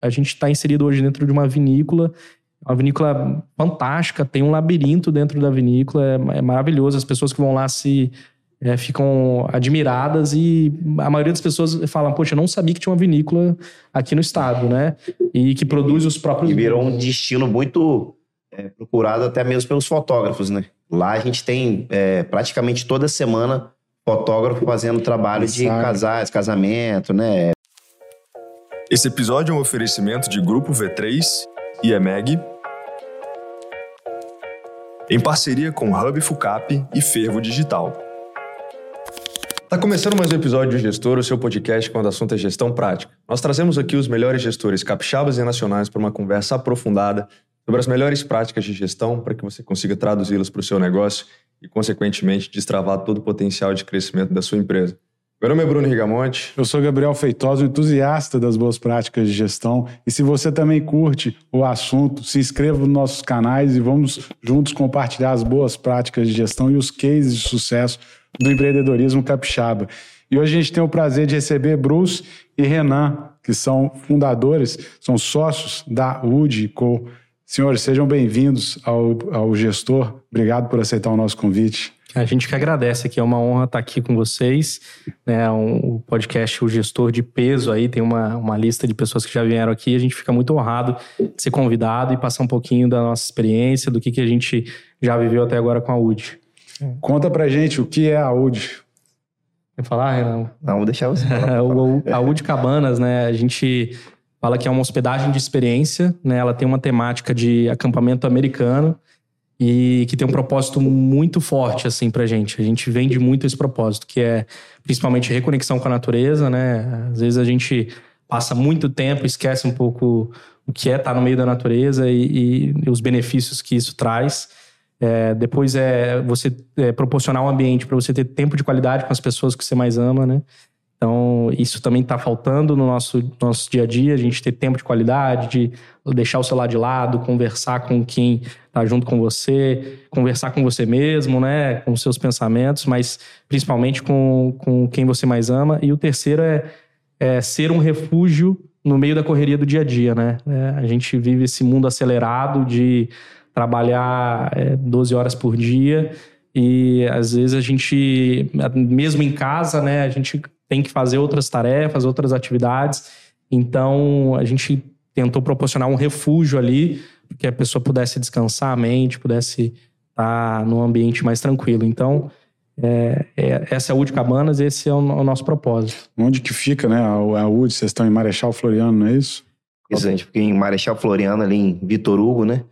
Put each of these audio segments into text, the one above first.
A gente está inserido hoje dentro de uma vinícola, uma vinícola fantástica, tem um labirinto dentro da vinícola, é, é maravilhoso. As pessoas que vão lá se é, ficam admiradas e a maioria das pessoas falam, poxa, eu não sabia que tinha uma vinícola aqui no estado, né? E que produz os próprios... E virou um destino muito é, procurado até mesmo pelos fotógrafos, né? Lá a gente tem é, praticamente toda semana fotógrafo fazendo trabalho de casais, casamento, né? Esse episódio é um oferecimento de Grupo V3 e EMEG, em parceria com Hub Fucap e Fervo Digital. Tá começando mais um episódio de Gestor, o seu podcast quando o assunto é gestão prática. Nós trazemos aqui os melhores gestores capixabas e nacionais para uma conversa aprofundada sobre as melhores práticas de gestão para que você consiga traduzi-las para o seu negócio e, consequentemente, destravar todo o potencial de crescimento da sua empresa. Meu nome é Bruno Rigamonte. Eu sou Gabriel Feitosa, entusiasta das boas práticas de gestão. E se você também curte o assunto, se inscreva nos nossos canais e vamos juntos compartilhar as boas práticas de gestão e os cases de sucesso do empreendedorismo capixaba. E hoje a gente tem o prazer de receber Bruce e Renan, que são fundadores, são sócios da UD Co. Senhores, sejam bem-vindos ao, ao gestor. Obrigado por aceitar o nosso convite. A gente que agradece aqui, é uma honra estar aqui com vocês. Né, um, o podcast O Gestor de Peso aí tem uma, uma lista de pessoas que já vieram aqui. A gente fica muito honrado de ser convidado e passar um pouquinho da nossa experiência, do que, que a gente já viveu até agora com a UD. Conta pra gente o que é a UD. Quer falar, Renan? Não, vou deixar você falar. a UD Cabanas, né? A gente fala que é uma hospedagem de experiência, né? Ela tem uma temática de acampamento americano e que tem um propósito muito forte assim pra gente. A gente vende muito esse propósito, que é principalmente reconexão com a natureza, né? Às vezes a gente passa muito tempo, esquece um pouco o que é estar no meio da natureza e, e os benefícios que isso traz. É, depois é você é, proporcionar um ambiente para você ter tempo de qualidade com as pessoas que você mais ama, né? Então, isso também está faltando no nosso, nosso dia a dia, a gente ter tempo de qualidade, de deixar o celular de lado, conversar com quem está junto com você, conversar com você mesmo, né? Com seus pensamentos, mas principalmente com, com quem você mais ama. E o terceiro é, é ser um refúgio no meio da correria do dia a dia, né? É, a gente vive esse mundo acelerado de trabalhar é, 12 horas por dia e às vezes a gente, mesmo em casa, né, a gente tem que fazer outras tarefas, outras atividades. Então a gente tentou proporcionar um refúgio ali, que a pessoa pudesse descansar a mente, pudesse estar num ambiente mais tranquilo. Então é, é, essa é a UD Cabanas, esse é o, o, nosso propósito. Onde que fica, né? A, a UD, vocês estão em Marechal Floriano, não é isso? Isso, a gente fica em Marechal Floriano, ali em Vitor Hugo, né?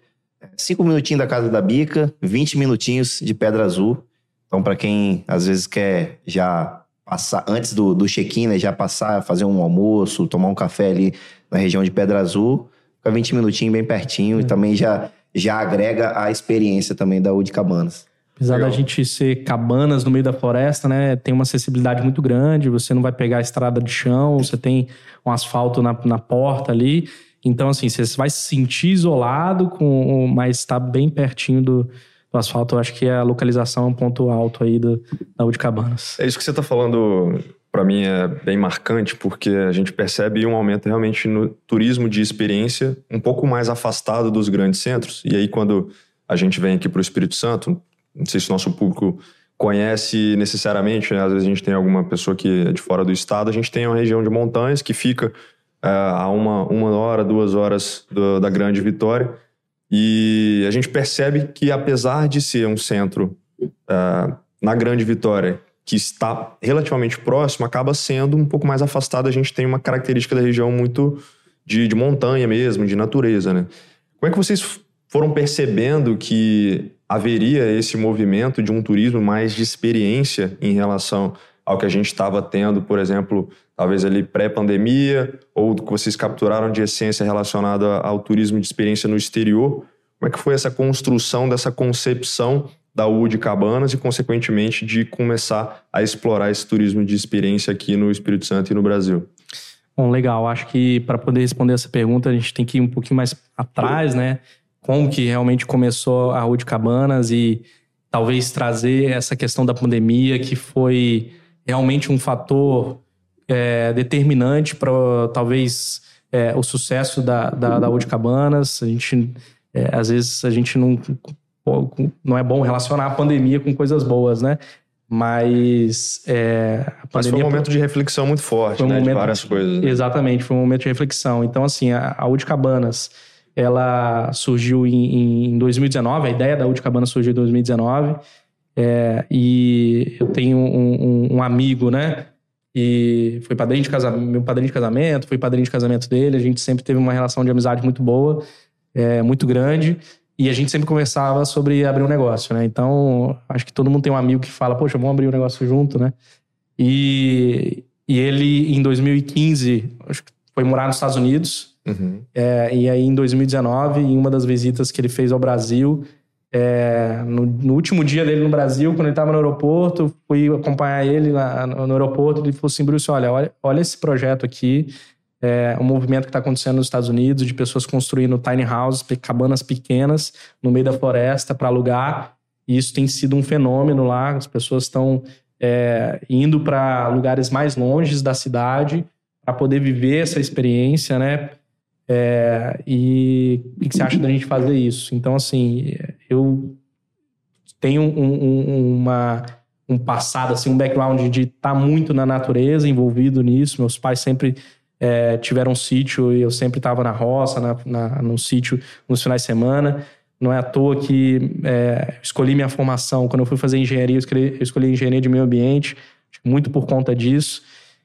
Cinco minutinhos da Casa da Bica, 20 minutinhos de Pedra Azul. Então, para quem às vezes quer já passar, antes do, do check-in, né, já passar, fazer um almoço, tomar um café ali na região de Pedra Azul, fica 20 minutinhos bem pertinho é. e também já, já agrega a experiência também da UD Cabanas. Apesar Legal. da gente ser cabanas no meio da floresta, né? Tem uma acessibilidade muito grande, você não vai pegar a estrada de chão, você tem um asfalto na, na porta ali. Então, assim, você vai se sentir isolado, com, mas está bem pertinho do, do asfalto. Eu acho que a localização é um ponto alto aí do, da U de Cabanas. É isso que você está falando, para mim, é bem marcante, porque a gente percebe um aumento realmente no turismo de experiência, um pouco mais afastado dos grandes centros. E aí, quando a gente vem aqui para o Espírito Santo, não sei se o nosso público conhece necessariamente, né? às vezes a gente tem alguma pessoa que é de fora do estado, a gente tem uma região de montanhas que fica é, a uma, uma hora, duas horas do, da Grande Vitória. E a gente percebe que, apesar de ser um centro uh, na Grande Vitória que está relativamente próximo, acaba sendo um pouco mais afastado. A gente tem uma característica da região muito de, de montanha mesmo, de natureza. Né? Como é que vocês foram percebendo que haveria esse movimento de um turismo mais de experiência em relação ao que a gente estava tendo, por exemplo, talvez ali pré-pandemia, ou que vocês capturaram de essência relacionada ao turismo de experiência no exterior. Como é que foi essa construção dessa concepção da UD Cabanas e, consequentemente, de começar a explorar esse turismo de experiência aqui no Espírito Santo e no Brasil? Bom, legal. Acho que para poder responder essa pergunta, a gente tem que ir um pouquinho mais atrás, né? Como que realmente começou a UD Cabanas e talvez trazer essa questão da pandemia que foi realmente um fator é, determinante para talvez é, o sucesso da, da, da Cabanas. A gente, é, às vezes, a gente não, não é bom relacionar a pandemia com coisas boas, né? Mas, é, a Mas foi um momento de reflexão muito forte, um né? Momento, de várias coisas. Né? Exatamente, foi um momento de reflexão. Então, assim, a, a Cabanas, ela surgiu em, em 2019, a ideia da Cabanas surgiu em 2019. É, e eu tenho um, um, um amigo, né? E foi padrinho de casamento, meu padrinho de casamento, foi padrinho de casamento dele. A gente sempre teve uma relação de amizade muito boa, é, muito grande. E a gente sempre conversava sobre abrir um negócio, né? Então, acho que todo mundo tem um amigo que fala, poxa, vamos abrir um negócio junto, né? E, e ele, em 2015, acho que foi morar nos Estados Unidos. Uhum. É, e aí, em 2019, em uma das visitas que ele fez ao Brasil, é, no, no, último dia dele no Brasil, quando ele estava no aeroporto, fui acompanhar ele lá no aeroporto. Ele falou assim: Bruce, olha, olha, olha esse projeto aqui. É movimento que está acontecendo nos Estados Unidos de pessoas construindo tiny houses, cabanas pequenas no meio da floresta para alugar. E isso tem sido um fenômeno lá. As pessoas estão é, indo para lugares mais longes da cidade para poder viver essa experiência, né? É, e o que você acha da gente fazer isso? Então, assim, eu tenho um, um, uma, um passado, assim, um background de estar tá muito na natureza, envolvido nisso. Meus pais sempre é, tiveram um sítio e eu sempre estava na roça, na, na, no sítio nos finais de semana. Não é à toa que é, escolhi minha formação. Quando eu fui fazer engenharia, eu escolhi, eu escolhi engenharia de meio ambiente, muito por conta disso.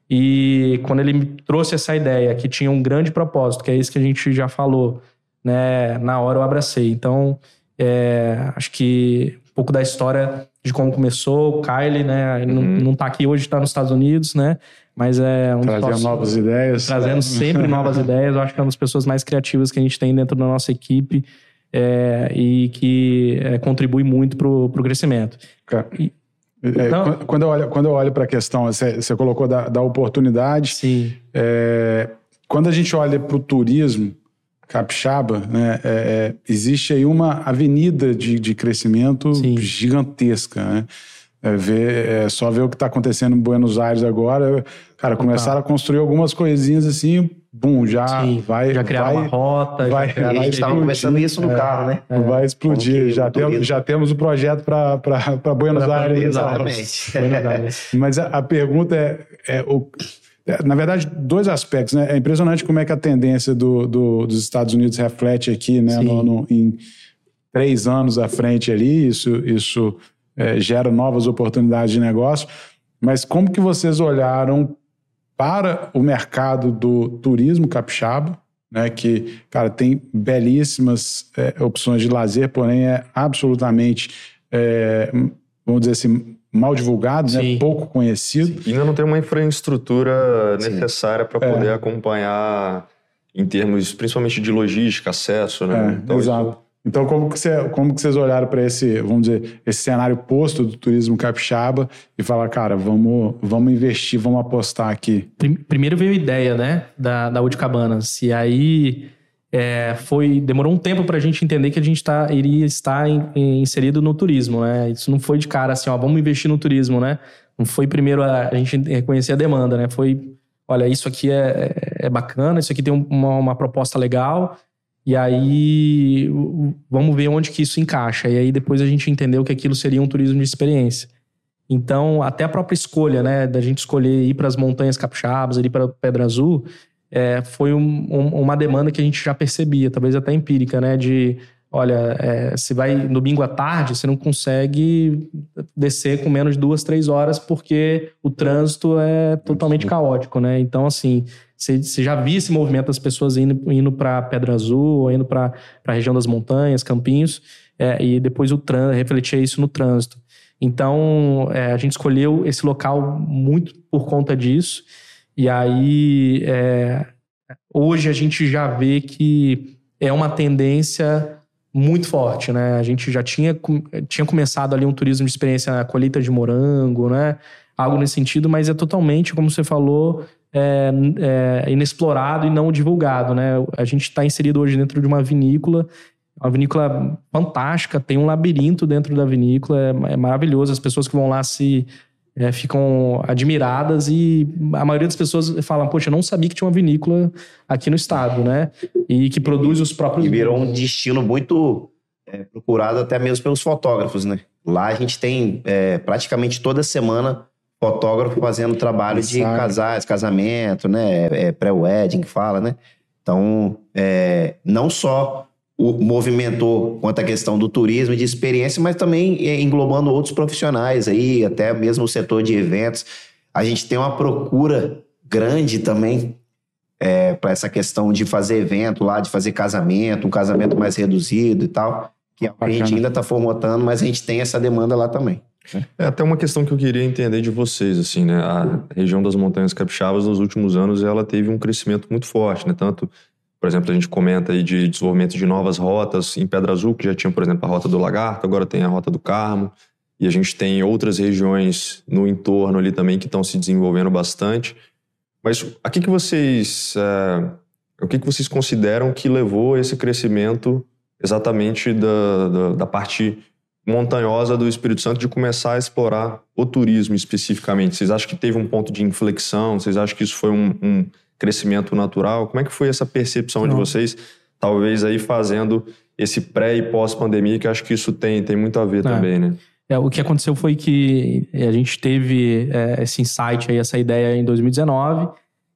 E quando ele me trouxe essa ideia, que tinha um grande propósito, que é isso que a gente já falou, né? Na hora eu abracei. Então, é, acho que um pouco da história de como começou, o Kylie, né? Ele uhum. não, não tá aqui hoje, está nos Estados Unidos, né? Mas é um Trazendo novas ideias. Trazendo sempre novas ideias. Eu acho que é uma das pessoas mais criativas que a gente tem dentro da nossa equipe é, e que é, contribui muito para o crescimento. Cara, e, é, então, quando, eu olho, quando eu olho para a questão, você, você, colocou da, da oportunidade. Sim. É, quando a gente olha para o turismo capixaba, né, é, é, existe aí uma avenida de, de crescimento Sim. gigantesca. Né? É, ver, é só ver o que está acontecendo em Buenos Aires agora. Cara, começaram a construir algumas coisinhas assim, bum, já Sim, vai. Já criaram vai, uma rota. Vai, já a gente estava conversando isso no é, carro, né? É, vai explodir. Já, tem, já temos o projeto para Buenos pra Aires. Exatamente. Mas a, a pergunta é, é o, é, na verdade, dois aspectos. Né? É impressionante como é que a tendência do, do dos Estados Unidos reflete aqui, né? No, no, em três anos à frente ali. Isso, isso é, gera novas oportunidades de negócio. Mas como que vocês olharam para o mercado do turismo capixaba, né, que, cara, tem belíssimas é, opções de lazer, porém é absolutamente, é, vamos dizer assim, mal divulgado, né, pouco conhecido. Sim. E ainda não tem uma infraestrutura Sim. necessária para poder é. acompanhar em termos, principalmente de logística, acesso, né? É, então, exato. Isso então, como que, você, como que vocês olharam para esse, vamos dizer, esse cenário posto do turismo capixaba e falar, cara, vamos, vamos investir, vamos apostar aqui? Primeiro veio a ideia, né, da, da Cabanas. E aí é, foi demorou um tempo para a gente entender que a gente tá, iria estar in, in, inserido no turismo, né? Isso não foi de cara assim, ó, vamos investir no turismo, né? Não foi primeiro a, a gente reconhecer a demanda, né? Foi, olha, isso aqui é, é bacana, isso aqui tem uma, uma proposta legal e aí, vamos ver onde que isso encaixa. E aí, depois a gente entendeu que aquilo seria um turismo de experiência. Então, até a própria escolha, né, da gente escolher ir para as montanhas capixabas, ir para Pedra Azul, é, foi um, um, uma demanda que a gente já percebia, talvez até empírica, né, de olha, é, você vai domingo à tarde, você não consegue descer com menos de duas, três horas porque o trânsito é totalmente caótico, né? Então, assim, você, você já viu esse movimento das pessoas indo, indo para Pedra Azul ou indo para a região das montanhas, Campinhos, é, e depois o trânsito, refletia isso no trânsito. Então, é, a gente escolheu esse local muito por conta disso. E aí, é, hoje a gente já vê que é uma tendência muito forte, né? A gente já tinha, tinha começado ali um turismo de experiência na colheita de morango, né? Algo nesse sentido, mas é totalmente, como você falou, é, é inexplorado e não divulgado, né? A gente está inserido hoje dentro de uma vinícola, uma vinícola fantástica, tem um labirinto dentro da vinícola, é, é maravilhoso. As pessoas que vão lá se é, ficam admiradas e a maioria das pessoas falam, poxa, eu não sabia que tinha uma vinícola aqui no estado, né? E que produz os próprios... E virou um destino muito é, procurado até mesmo pelos fotógrafos, né? Lá a gente tem é, praticamente toda semana fotógrafo fazendo trabalho de casais, casamento, né? É, Pré-wedding que fala, né? Então, é, não só o, movimentou quanto à questão do turismo e de experiência, mas também é, englobando outros profissionais aí, até mesmo o setor de eventos. A gente tem uma procura grande também é, para essa questão de fazer evento lá, de fazer casamento, um casamento mais reduzido e tal, que a gente ainda está formatando, mas a gente tem essa demanda lá também. É até uma questão que eu queria entender de vocês, assim, né? A região das Montanhas Capixabas, nos últimos anos, ela teve um crescimento muito forte, né? Tanto, por exemplo, a gente comenta aí de desenvolvimento de novas rotas em Pedra Azul, que já tinha, por exemplo, a Rota do Lagarto, agora tem a Rota do Carmo, e a gente tem outras regiões no entorno ali também que estão se desenvolvendo bastante. Mas a que, que vocês... É, o que, que vocês consideram que levou esse crescimento exatamente da, da, da parte montanhosa do Espírito Santo de começar a explorar o turismo especificamente? Vocês acham que teve um ponto de inflexão? Vocês acham que isso foi um, um crescimento natural? Como é que foi essa percepção Não. de vocês, talvez aí fazendo esse pré e pós-pandemia, que acho que isso tem, tem muito a ver é. também, né? É, o que aconteceu foi que a gente teve é, esse insight aí, essa ideia em 2019,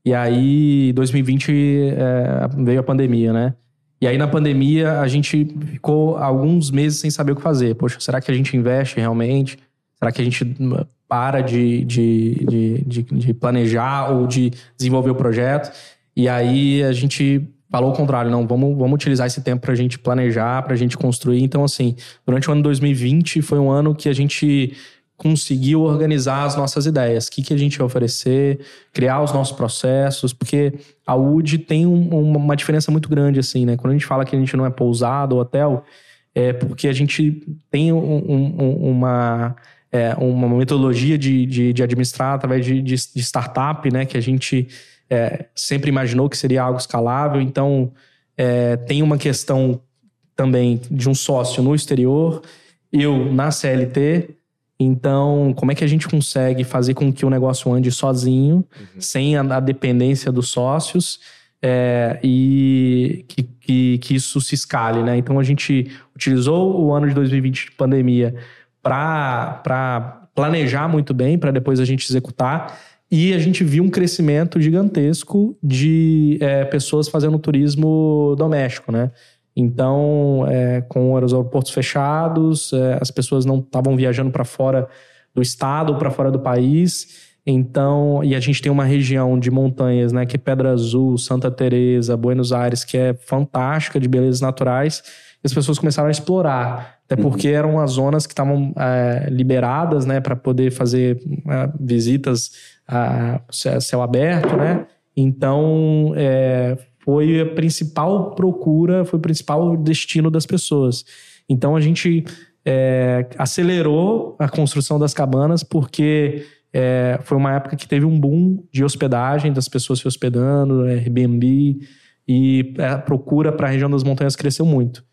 e aí 2020 é, veio a pandemia, né? E aí, na pandemia, a gente ficou alguns meses sem saber o que fazer. Poxa, será que a gente investe realmente? Será que a gente hum, para de, de, de, de, planejar ou de desenvolver o projeto? E aí, a gente falou o contrário, não, vamos, vamos utilizar esse tempo para a gente planejar, para a gente construir. Então, assim, durante o ano 2020 foi um ano que a gente conseguiu organizar as nossas ideias, o que, que a gente vai oferecer, criar os nossos processos, porque a UD tem um, uma diferença muito grande, assim, né? Quando a gente fala que a gente não é pousado ou hotel, é porque a gente tem um, um, uma, é, uma metodologia de, de, de, administrar através de, de, de, startup, né? Que a gente é, sempre imaginou que seria algo escalável, então é, tem uma questão também de um sócio no exterior, eu na CLT, então, como é que a gente consegue fazer com que o negócio ande sozinho, uhum. sem a, a, dependência dos sócios, é, e que, que, que, isso se escale, né? Então, a gente utilizou o ano de 2020 de pandemia para planejar muito bem, para depois a gente executar. E a gente viu um crescimento gigantesco de é, pessoas fazendo turismo doméstico, né? Então, é, com os aeroportos fechados, é, as pessoas não estavam viajando para fora do estado para fora do país. Então, e a gente tem uma região de montanhas, né, que é Pedra Azul, Santa Teresa, Buenos Aires, que é fantástica de belezas naturais. E as pessoas começaram a explorar, até uhum. porque eram as zonas que estavam é, liberadas, né, para poder fazer é, visitas a céu aberto, né? Então, é, foi a principal procura, foi o principal destino das pessoas. Então a gente é, acelerou a construção das cabanas porque é, foi uma época que teve um boom de hospedagem, das pessoas se hospedando, Airbnb, e a procura para a região das montanhas cresceu muito.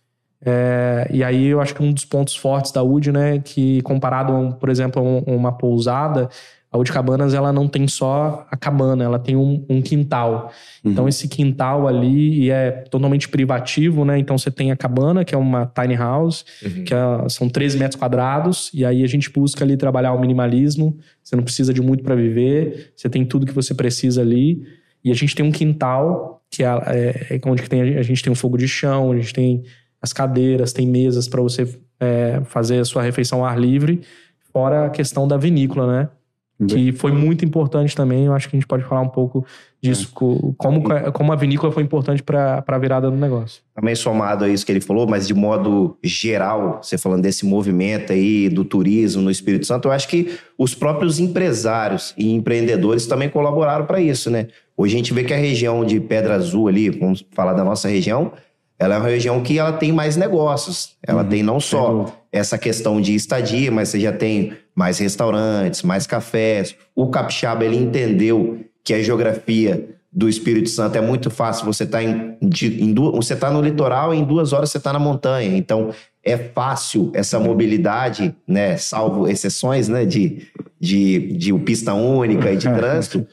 É, e aí eu acho que um dos pontos fortes da UD, né, que comparado, por exemplo, a uma pousada, a de Cabanas, ela não tem só a cabana, ela tem um, um quintal. Uhum. Então, esse quintal ali é totalmente privativo, né? Então, você tem a cabana, que é uma tiny house, uhum. que é, são 13 metros quadrados, e aí a gente busca ali trabalhar o minimalismo. Você não precisa de muito para viver, você tem tudo que você precisa ali. E a gente tem um quintal, que é, é, é onde que tem, a gente tem um fogo de chão, a gente tem as cadeiras, tem mesas para você é, fazer a sua refeição ao ar livre, fora a questão da vinícola, né? que foi muito importante também. Eu acho que a gente pode falar um pouco disso, é. como, como a vinícola foi importante para a virada do negócio. Também somado a isso que ele falou, mas de modo geral, você falando desse movimento aí do turismo no Espírito Santo, eu acho que os próprios empresários e empreendedores também colaboraram para isso, né? Hoje a gente vê que a região de Pedra Azul ali, vamos falar da nossa região, ela é uma região que ela tem mais negócios. Ela uhum, tem não só essa questão de estadia, mas você já tem mais restaurantes, mais cafés. O capixaba ele entendeu que a geografia do Espírito Santo é muito fácil. Você está em, em, você tá no litoral e em duas horas você está na montanha. Então é fácil essa mobilidade, né? Salvo exceções, né? De, de, de pista única e de trânsito,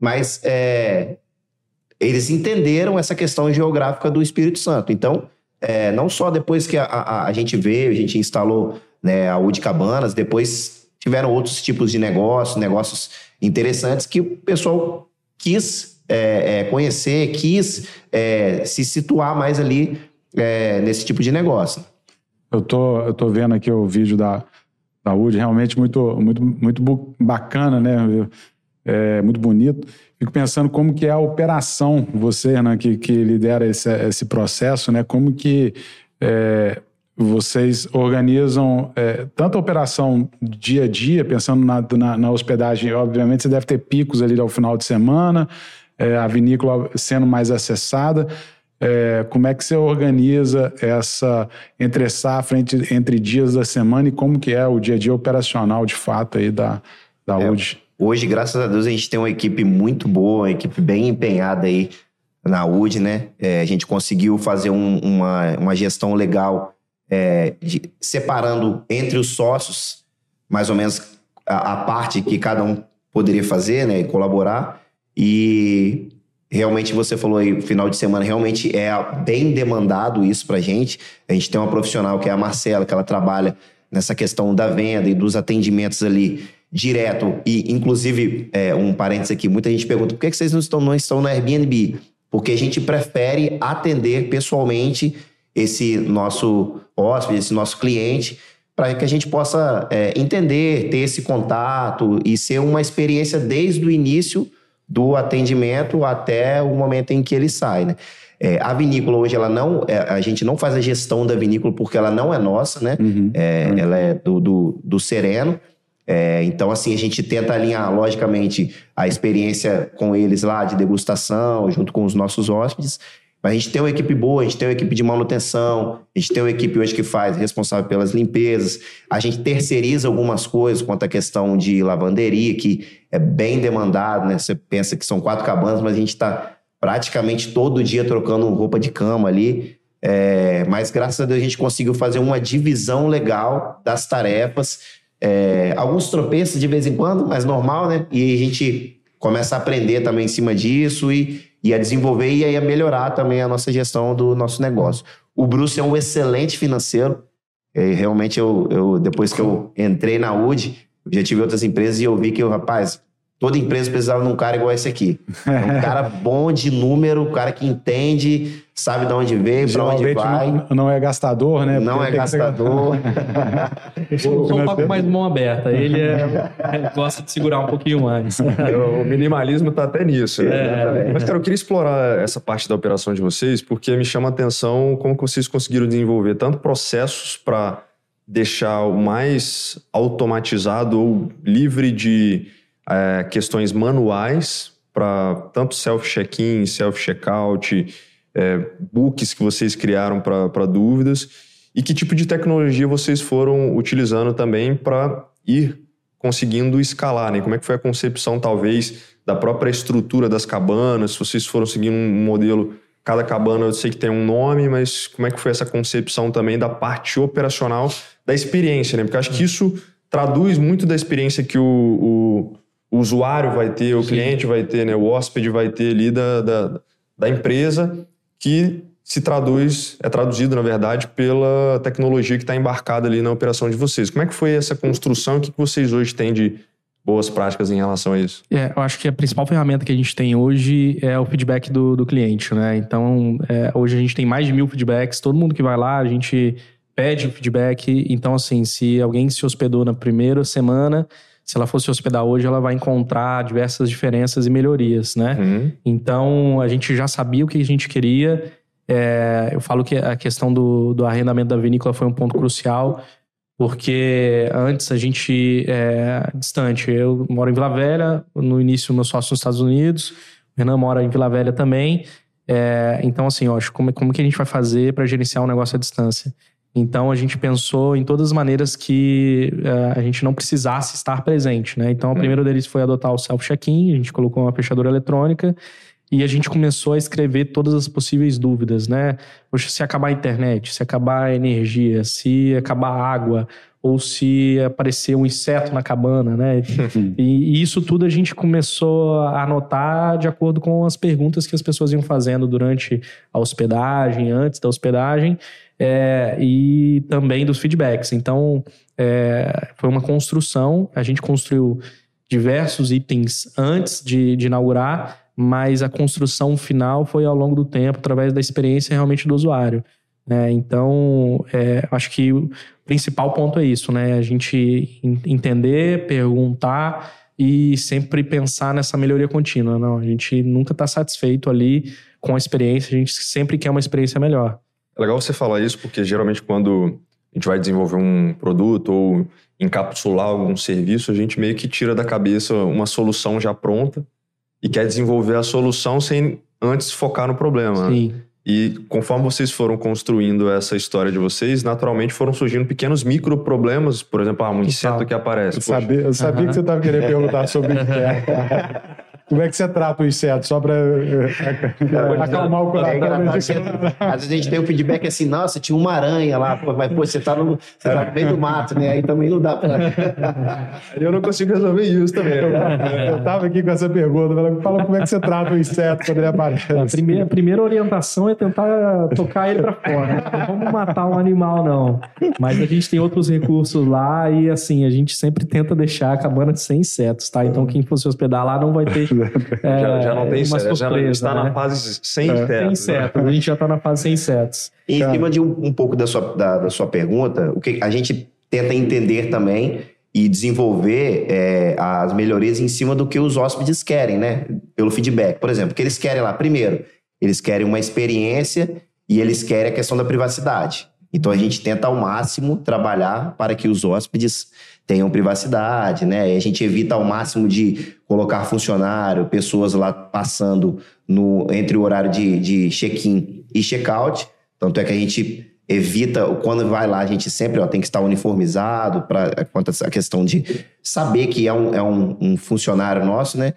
mas é, eles entenderam essa questão geográfica do Espírito Santo. Então, é, não só depois que a, a, a, gente veio, a gente instalou né, a UD Cabanas, depois tiveram outros tipos de negócios, negócios interessantes que o pessoal quis é, é, conhecer, quis é, se situar mais ali é, nesse tipo de negócio. Eu tô, eu tô vendo aqui o vídeo da, da UD, realmente muito, muito, muito bacana, né? É, muito bonito. Fico pensando como que é a operação, você, né, que, que lidera esse, esse processo, né? Como que é, vocês organizam é, tanto a operação dia a dia, pensando na, na, na, hospedagem, obviamente você deve ter picos ali ao final de semana, é, a vinícola sendo mais acessada, é, como é que você organiza essa entre safra entre, entre dias da semana e como que é o dia a dia operacional de fato aí da, da é, UD? Hoje, graças a Deus, a gente tem uma equipe muito boa, uma equipe bem empenhada aí na UD, né? É, a gente conseguiu fazer um, uma, uma gestão legal é, de, separando entre os sócios mais ou menos a, a parte que cada um poderia fazer, né? E colaborar. E realmente você falou aí, final de semana, realmente é bem demandado isso pra gente. A gente tem uma profissional que é a Marcela, que ela trabalha nessa questão da venda e dos atendimentos ali direto. E, inclusive, é, um parênteses aqui, muita gente pergunta por que vocês não estão, não estão no Airbnb? Porque a gente prefere atender pessoalmente esse nosso hóspede, esse nosso cliente, para que a gente possa é, entender, ter esse contato e ser uma experiência desde o início do atendimento até o momento em que ele sai, né? É, a vinícola hoje, ela não, é, a gente não faz a gestão da vinícola porque ela não é nossa, né? Uhum. É, uhum. Ela é do, do, do Sereno. É, então, assim, a gente tenta alinhar, logicamente, a experiência com eles lá de degustação, junto com os nossos hóspedes. Mas a gente tem uma equipe boa, a gente tem uma equipe de manutenção, a gente tem uma equipe hoje que faz responsável pelas limpezas. A gente terceiriza algumas coisas quanto à questão de lavanderia, que é bem demandado, né? Você pensa que são quatro cabanas, mas a gente está praticamente todo dia trocando roupa de cama ali. É, mas graças a Deus a gente conseguiu fazer uma divisão legal das tarefas. É, alguns tropeços de vez em quando, mas normal, né? E a gente começa a aprender também em cima disso e, e a desenvolver e a melhorar também a nossa gestão do nosso negócio. O Bruce é um excelente financeiro. E realmente, eu, eu depois que eu entrei na UD, já tive outras empresas e eu vi que, rapaz, Toda empresa precisava de um cara igual esse aqui. Um cara bom de número, um cara que entende, sabe de onde veio, para onde vai. Não, não, é gastador, né? Não é gastador. Eu sou um pouco mais mão aberta. Ele é, gosta de segurar um pouquinho mais. o minimalismo está até nisso. Né? É. Mas, cara, eu queria explorar essa parte da operação de vocês, porque me chama a atenção como que vocês conseguiram desenvolver tanto processos para deixar o mais automatizado ou livre de é, questões manuais para tanto self-check-in, self-checkout, é, books que vocês criaram para dúvidas e que tipo de tecnologia vocês foram utilizando também para ir conseguindo escalar, né? Como é que foi a concepção, talvez, da própria estrutura das cabanas? Se vocês foram seguindo um modelo, cada cabana eu sei que tem um nome, mas como é que foi essa concepção também da parte operacional da experiência, né? Porque acho que isso traduz muito da experiência que o, o o usuário vai ter, o Sim. cliente vai ter, né, o hóspede vai ter ali da, da, da empresa, que se traduz, é traduzido, na verdade, pela tecnologia que está embarcada ali na operação de vocês. Como é que foi essa construção? O que vocês hoje têm de boas práticas em relação a isso? É, eu acho que a principal ferramenta que a gente tem hoje é o feedback do, do cliente, né? Então, é, hoje a gente tem mais de mil feedbacks, todo mundo que vai lá, a gente pede o feedback. Então, assim, se alguém se hospedou na primeira semana se ela fosse hospedar hoje, ela vai encontrar diversas diferenças e melhorias, né? Uhum. Então, a gente já sabia o que a gente queria. É, eu falo que a questão do, do arrendamento da vinícola foi um ponto crucial, porque antes a gente é distante. Eu moro em Vila Velha, no início meu sócio nos Estados Unidos, o Renan mora em Vila Velha também. É, então, assim, acho como, como que a gente vai fazer para gerenciar um negócio à distância? Então a gente pensou em todas as maneiras que uh, a gente não precisasse estar presente, né? Então o hum. primeiro deles foi adotar o self check-in, a gente colocou uma fechadura eletrônica e a gente começou a escrever todas as possíveis dúvidas, né? Poxa, se acabar a internet, se acabar a energia, se acabar a água, ou se apareceu um inseto na cabana, né? e, e, isso tudo a gente começou a anotar de acordo com as perguntas que as pessoas iam fazendo durante a hospedagem, antes da hospedagem, é, e também dos feedbacks. Então, é, foi uma construção, a gente construiu diversos itens antes de, de inaugurar, mas a construção final foi ao longo do tempo, através da experiência realmente do usuário. É, então, é, acho que o principal ponto é isso, né? A gente entender, perguntar e sempre pensar nessa melhoria contínua. Não, a gente nunca está satisfeito ali com a experiência, a gente sempre quer uma experiência melhor. É legal você falar isso, porque geralmente quando a gente vai desenvolver um produto ou encapsular algum serviço, a gente meio que tira da cabeça uma solução já pronta e quer desenvolver a solução sem antes focar no problema. Sim. E conforme vocês foram construindo essa história de vocês, naturalmente foram surgindo pequenos micro problemas, por exemplo, ah, um inseto que aparece. Eu sabia, eu sabia uhum. que você estava querendo perguntar sobre isso. Como é que você trata o inseto? Só para eh, acalmar o coração. É Às vezes a gente tem o um feedback assim, nossa, tinha uma aranha lá, mas pô, você está no, você tá no meio do mato, né? Aí também não dá para. Eu não consigo resolver isso também. Eu estava aqui com essa pergunta, fala como é que você trata o inseto quando ele aparece. A primeira, a primeira orientação é tentar tocar ele para fora. Não vamos matar um animal, não. Mas a gente tem outros recursos lá e assim, a gente sempre tenta deixar a cabana sem insetos, tá? Então quem for se hospedar lá não vai ter é, já, já, não tem insetos, já está né? na fase sem é. Sem insetos, a gente já está na fase sem insetos. em cima de um, um pouco da sua, da, da, sua pergunta, o que a gente tenta entender também e desenvolver é, as melhorias em cima do que os hóspedes querem, né? Pelo feedback. Por exemplo, o que eles querem lá? Primeiro, eles querem uma experiência e eles querem a questão da privacidade. Então a gente tenta ao máximo trabalhar para que os hóspedes tenham privacidade, né? a gente evita ao máximo de colocar funcionário, pessoas lá passando no, entre o horário de, de check-in e check-out. Tanto é que a gente evita, quando vai lá, a gente sempre ó, tem que estar uniformizado para quanto a questão de saber que é, um, é um, um funcionário nosso, né?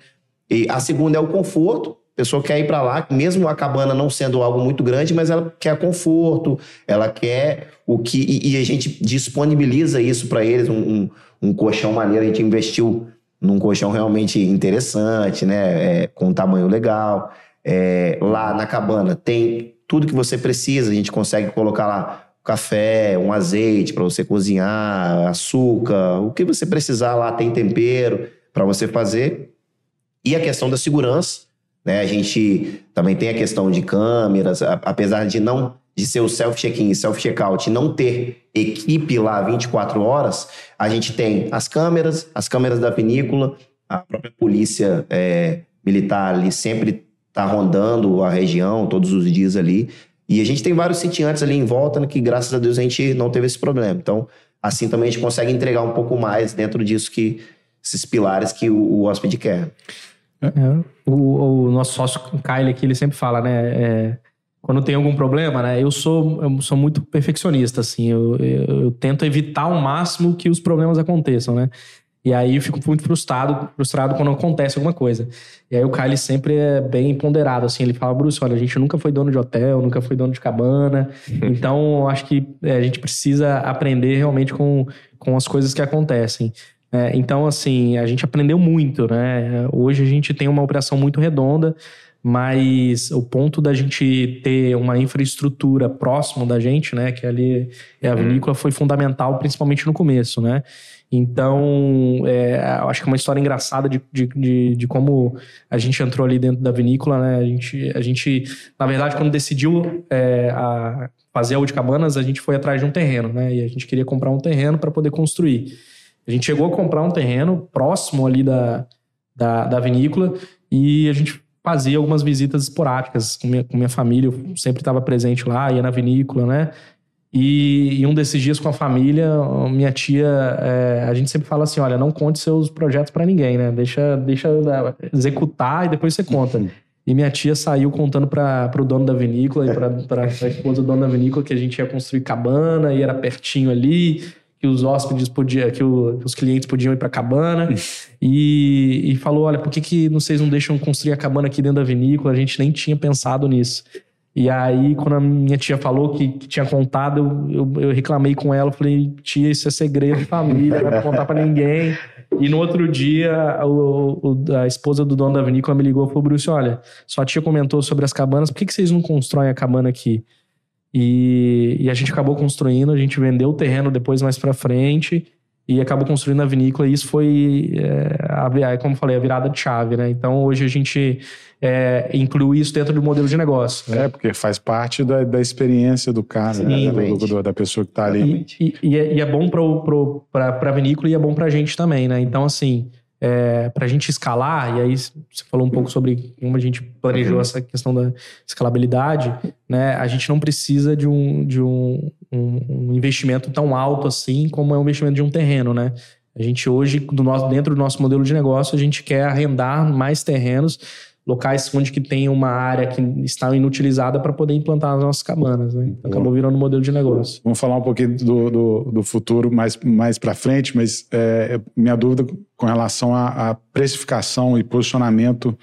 E a segunda é o conforto. Pessoa quer ir para lá, mesmo a cabana não sendo algo muito grande, mas ela quer conforto, ela quer o que. E, e a gente disponibiliza isso para eles, um, um, um, colchão maneiro. A gente investiu num colchão realmente interessante, né? É, com um tamanho legal. É, lá na cabana tem tudo que você precisa, a gente consegue colocar lá café, um azeite para você cozinhar, açúcar, o que você precisar lá tem tempero para você fazer. E a questão da segurança, né? A gente também tem a questão de câmeras, apesar de não de ser o self check-in e self checkout não ter equipe lá 24 horas, a gente tem as câmeras, as câmeras da vinícola, a própria polícia é, militar ali sempre está rondando a região todos os dias ali. E a gente tem vários sitiantes ali em volta, né, que graças a Deus a gente não teve esse problema. Então, assim também a gente consegue entregar um pouco mais dentro disso que esses pilares que o, o hóspede quer. É, o, o, nosso sócio Kyle aqui, ele sempre fala, né? É, quando tem algum problema, né? Eu sou, eu sou muito perfeccionista, assim. Eu, eu, eu, tento evitar ao máximo que os problemas aconteçam, né? E aí eu fico muito frustrado, frustrado quando acontece alguma coisa. E aí o Kyle sempre é bem ponderado, assim. Ele fala, Bruce, olha, a gente nunca foi dono de hotel, nunca foi dono de cabana. então, acho que é, a gente precisa aprender realmente com, com as coisas que acontecem. É, então, assim, a gente aprendeu muito, né? Hoje a gente tem uma operação muito redonda, mas o ponto da gente ter uma infraestrutura próximo da gente, né? Que ali é a uhum. vinícola, foi fundamental, principalmente no começo, né? Então, é, acho que é uma história engraçada de, de, de, de, como a gente entrou ali dentro da vinícola, né? A gente, a gente na verdade, quando decidiu é, a fazer a Ulticabanas, a gente foi atrás de um terreno, né? E a gente queria comprar um terreno para poder construir. A gente chegou a comprar um terreno próximo ali da, da, da vinícola e a gente fazia algumas visitas esporádicas com minha, com minha família. Eu sempre estava presente lá, ia na vinícola, né? E, um desses dias com a família, minha tia, é, a gente sempre fala assim: olha, não conte seus projetos para ninguém, né? Deixa, deixa executar e depois você conta. E minha tia saiu contando para o dono da vinícola e para a esposa do dono da vinícola que a gente ia construir cabana e era pertinho ali que os hóspedes podiam, que, o, que os clientes podiam ir para a cabana e, e falou, olha, por que, que vocês não deixam construir a cabana aqui dentro da vinícola? A gente nem tinha pensado nisso. E aí, quando a minha tia falou que, que tinha contado, eu, eu, eu, reclamei com ela. Falei, tia, isso é segredo de família, não vai contar pra ninguém. E no outro dia, o, o, a esposa do dono da vinícola me ligou e falou: Bruce, olha, sua tia comentou sobre as cabanas, por que, que vocês não constroem a cabana aqui? E, e a gente acabou construindo, a gente vendeu o terreno depois mais pra frente e acabou construindo a vinícola. E isso foi, é, a, como eu falei, a virada de chave, né? Então hoje a gente é, incluir isso dentro do modelo de negócio. Né? É, porque faz parte da, da experiência do cara, Sim, né? do, do, da pessoa que está ali. E, e, e, é, e, é, bom para a vinícola e é bom para a gente também, né? Então, assim, é, para a gente escalar, e aí você falou um pouco sobre como a gente planejou uhum. essa questão da escalabilidade, né? A gente não precisa de um, de um, um, um investimento tão alto assim como é o investimento de um terreno, né? A gente hoje, do nosso, dentro do nosso modelo de negócio, a gente quer arrendar mais terrenos locais onde que tem uma área que está inutilizada para poder implantar as nossas cabanas. Né? Então, acabou virando um modelo de negócio. Vamos falar um pouquinho do, do, do futuro mais, mais para frente, mas é, minha dúvida com relação à, à precificação e posicionamento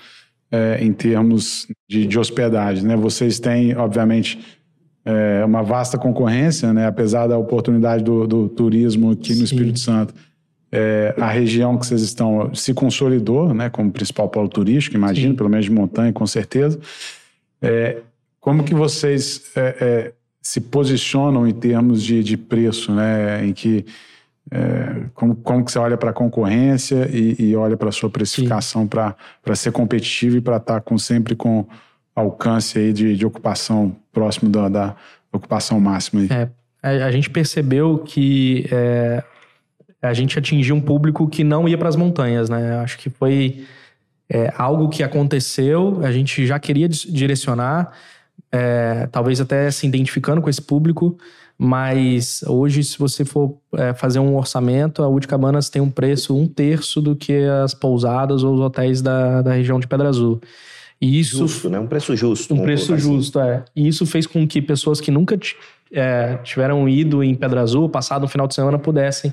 é, em termos de, de hospedagem. Né? Vocês têm, obviamente, é, uma vasta concorrência, né? apesar da oportunidade do, do turismo aqui no Sim. Espírito Santo é, a região que vocês estão se consolidou né, como principal polo turístico, imagino, Sim. pelo menos de montanha, com certeza. É, como que vocês é, é se posicionam em termos de, de preço, né, em que é, como, como que você olha para a concorrência e, e olha para a sua precificação para ser competitivo e para estar tá com, sempre com alcance aí de, de ocupação próximo da, da ocupação máxima? Aí. É, a, gente percebeu que é, a gente atingiu um público que não ia para as montanhas, né? Acho que foi é, algo que aconteceu, a gente já queria direcionar, é, talvez até se identificando com esse público, mas hoje, se você for é, fazer um orçamento, a Cabanas tem um preço um terço do que as pousadas ou os hotéis da, da região de Pedra Azul. E isso, justo, né? Um preço justo. Um preço assim. justo, é. E isso fez com que pessoas que nunca é, tiveram ido em Pedra Azul, passado um final de semana, pudessem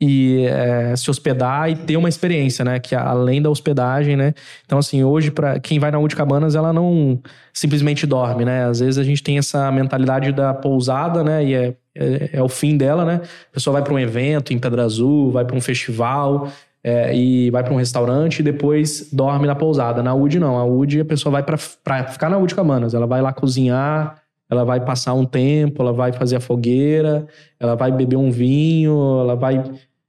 e é, se hospedar e ter uma experiência, né? Que além da hospedagem, né? Então, assim, hoje, para quem vai na Cabanas, ela não simplesmente dorme, né? Às vezes a gente tem essa mentalidade da pousada, né? E é, é, é o fim dela, né? A pessoa vai para um evento em Pedra Azul, vai para um festival é, e vai para um restaurante e depois dorme na pousada. Na UD, não. A UD, a pessoa vai para ficar na Cabanas. Ela vai lá cozinhar, ela vai passar um tempo, ela vai fazer a fogueira, ela vai beber um vinho, ela vai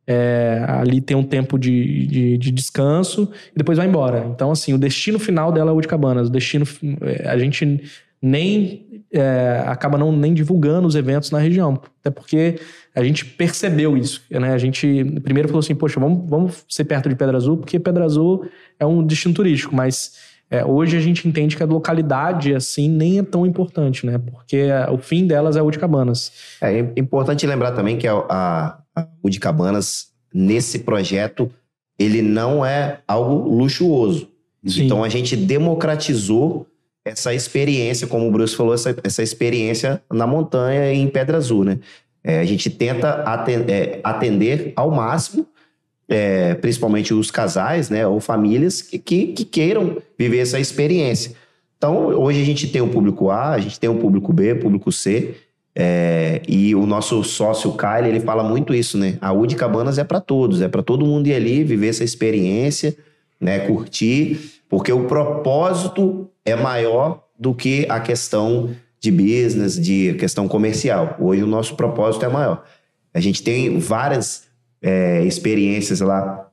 é, ali ter um tempo de, de, de, descanso e depois vai embora. Então, assim, o destino final dela é o de Cabanas. O destino, é, a gente nem é, acaba não nem divulgando os eventos na região, até porque a gente percebeu isso, né? A gente primeiro falou assim, poxa, vamos, vamos ser perto de Pedra Azul, porque Pedra Azul é um destino turístico, mas é, hoje a gente entende que a localidade, assim, nem é tão importante, né? Porque o fim delas é o de Cabanas. É importante lembrar também que a, a, a de Cabanas, nesse projeto, ele não é algo luxuoso. Sim. Então a gente democratizou essa experiência, como o Bruce falou, essa, essa experiência na montanha e em Pedra Azul, né? É, a gente tenta atender, é, atender ao máximo é, principalmente os casais, né, ou famílias que, que, que, queiram viver essa experiência. Então, hoje a gente tem o público A, a gente tem o público B, público C, é, e o nosso sócio Kyle, ele fala muito isso, né? A U de Cabanas é para todos, é para todo mundo ir ali, viver essa experiência, né, curtir, porque o propósito é maior do que a questão de business, de questão comercial. Hoje o nosso propósito é maior. A gente tem várias é, experiências lá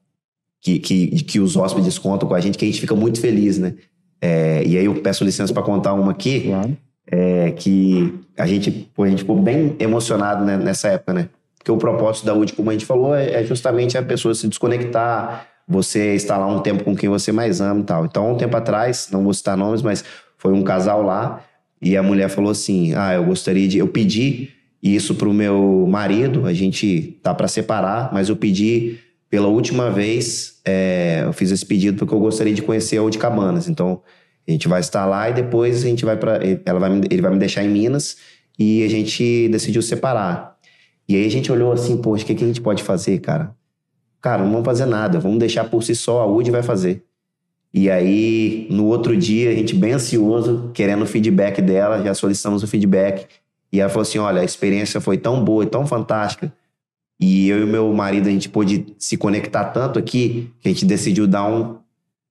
que, que, que os hóspedes contam com a gente, que a gente fica muito feliz, né? É, e aí eu peço licença para contar uma aqui, claro. é, que a gente, pô, a gente ficou bem emocionado né, nessa época, né? Porque o propósito da UD, como a gente falou, é, é justamente a pessoa se desconectar, você estar lá um tempo com quem você mais ama e tal. Então, um tempo atrás, não vou citar nomes, mas foi um casal lá e a mulher falou assim: Ah, eu gostaria de. Eu pedi isso para o meu marido, a gente tá para separar, mas eu pedi pela última vez, é, eu fiz esse pedido porque eu gostaria de conhecer a Cabanas. Então, a gente vai estar lá e depois a gente vai para, ela vai, ele vai me deixar em Minas e a gente decidiu separar. E aí a gente olhou assim, poxa, o que, que a gente pode fazer, cara? Cara, não vamos fazer nada, vamos deixar por si só, a UD vai fazer. E aí, no outro dia, a gente bem ansioso, querendo o feedback dela, já solicitamos o feedback. E ela falou assim: olha, a experiência foi tão boa e tão fantástica. E eu e meu marido, a gente pôde se conectar tanto aqui que a gente decidiu dar um,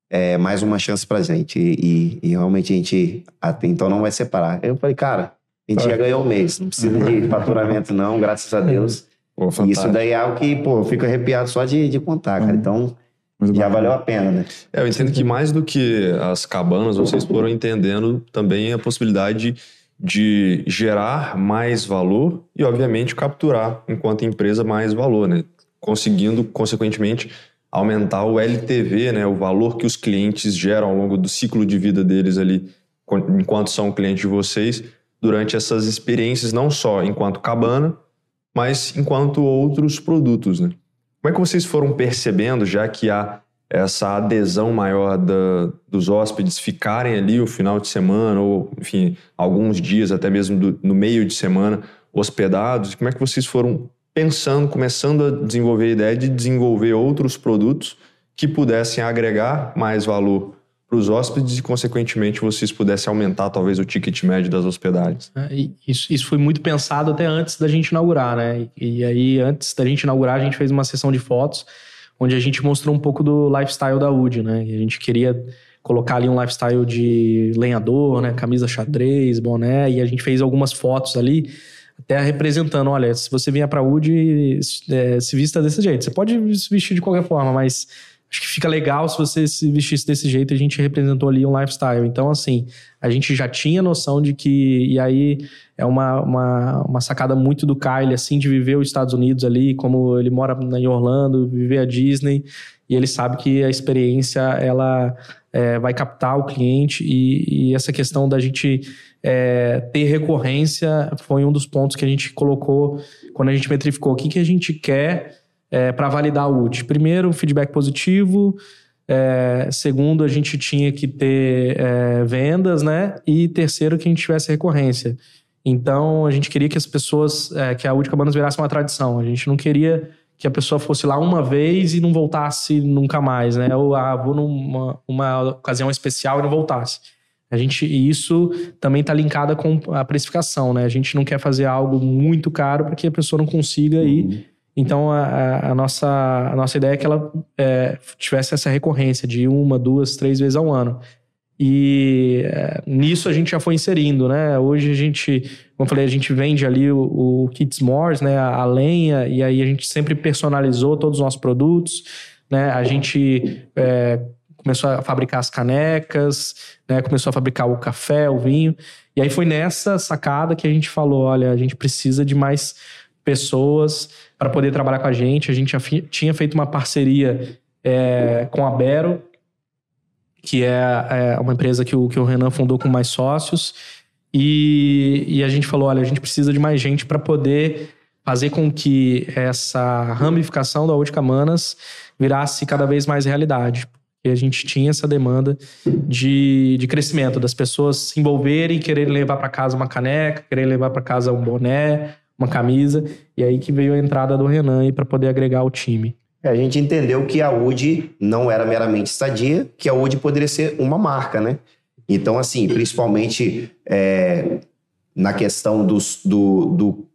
é, mais uma chance pra gente. E, e, e, realmente a gente até então não vai separar. Eu falei, cara, a gente já ganhou um mês, não precisa de faturamento, não, graças a Deus. Pô, e isso daí é algo que, pô, eu fico arrepiado só de, de contar, cara. Uhum. Então, muito já bom. valeu a pena, né? É, eu entendo que mais do que as cabanas, vocês foram entendendo também a possibilidade de gerar mais valor e, obviamente, capturar, enquanto empresa, mais valor, né? Conseguindo, consequentemente, aumentar o LTV, né? O valor que os clientes geram ao longo do ciclo de vida deles ali, enquanto são clientes de vocês, durante essas experiências, não só enquanto cabana, mas enquanto outros produtos, né? Como é que vocês foram percebendo, já que há essa adesão maior da, dos hóspedes ficarem ali o final de semana, ou, enfim, alguns dias, até mesmo do, no meio de semana, hospedados? Como é que vocês foram pensando, começando a desenvolver a ideia de desenvolver outros produtos que pudessem agregar mais valor para os hóspedes e, consequentemente, vocês pudessem aumentar talvez o ticket médio das hospedagens. É, isso, isso foi muito pensado até antes da gente inaugurar, né? E, e aí, antes da gente inaugurar, a gente fez uma sessão de fotos onde a gente mostrou um pouco do lifestyle da UD, né? A gente queria colocar ali um lifestyle de lenhador, né? Camisa xadrez, boné, e a gente fez algumas fotos ali, até representando, olha, se você vier para UD, é, se vista desse jeito. Você pode se vestir de qualquer forma, mas acho que fica legal se você se vestisse desse jeito. A gente representou ali um lifestyle. Então, assim, a gente já tinha noção de que. E aí é uma, uma, uma sacada muito do Kyle, assim, de viver os Estados Unidos ali, como ele mora em Orlando, viver a Disney. E ele sabe que a experiência ela é, vai captar o cliente. E, e essa questão da gente é, ter recorrência foi um dos pontos que a gente colocou quando a gente metrificou o que, que a gente quer é, para validar o UT. Primeiro, feedback positivo. É, segundo, a gente tinha que ter é, vendas, né? E terceiro, que a gente tivesse recorrência. Então, a gente queria que as pessoas, é, que a UD Cabanas virasse uma tradição. A gente não queria que a pessoa fosse lá uma vez e não voltasse nunca mais, né? Ou ah, vou numa uma ocasião especial e não voltasse. A gente, e isso também está linkado com a precificação, né? A gente não quer fazer algo muito caro para que a pessoa não consiga uhum. ir então, a, a, nossa, a nossa ideia é que ela é, tivesse essa recorrência de uma, duas, três vezes ao ano. E é, nisso a gente já foi inserindo, né? Hoje a gente, como eu falei, a gente vende ali o, o Kits Mores, né? A, a, lenha, e aí a gente sempre personalizou todos os nossos produtos, né? A gente é, começou a fabricar as canecas, né? Começou a fabricar o café, o vinho. E aí foi nessa sacada que a gente falou: olha, a gente precisa de mais pessoas para poder trabalhar com a gente. A gente tinha feito uma parceria é, com a Bero, que é, é, uma empresa que o, que o Renan fundou com mais sócios. E, e a gente falou: olha, a gente precisa de mais gente para poder fazer com que essa ramificação da Útica Manas virasse cada vez mais realidade. E a gente tinha essa demanda de, de crescimento, das pessoas se envolverem, quererem levar para casa uma caneca, quererem levar para casa um boné, uma camisa. E aí que veio a entrada do Renan para poder agregar o time. É, a gente entendeu que a UD não era meramente estadia, que a UD poderia ser uma marca, né? Então, assim, principalmente é, na questão dos, do, do,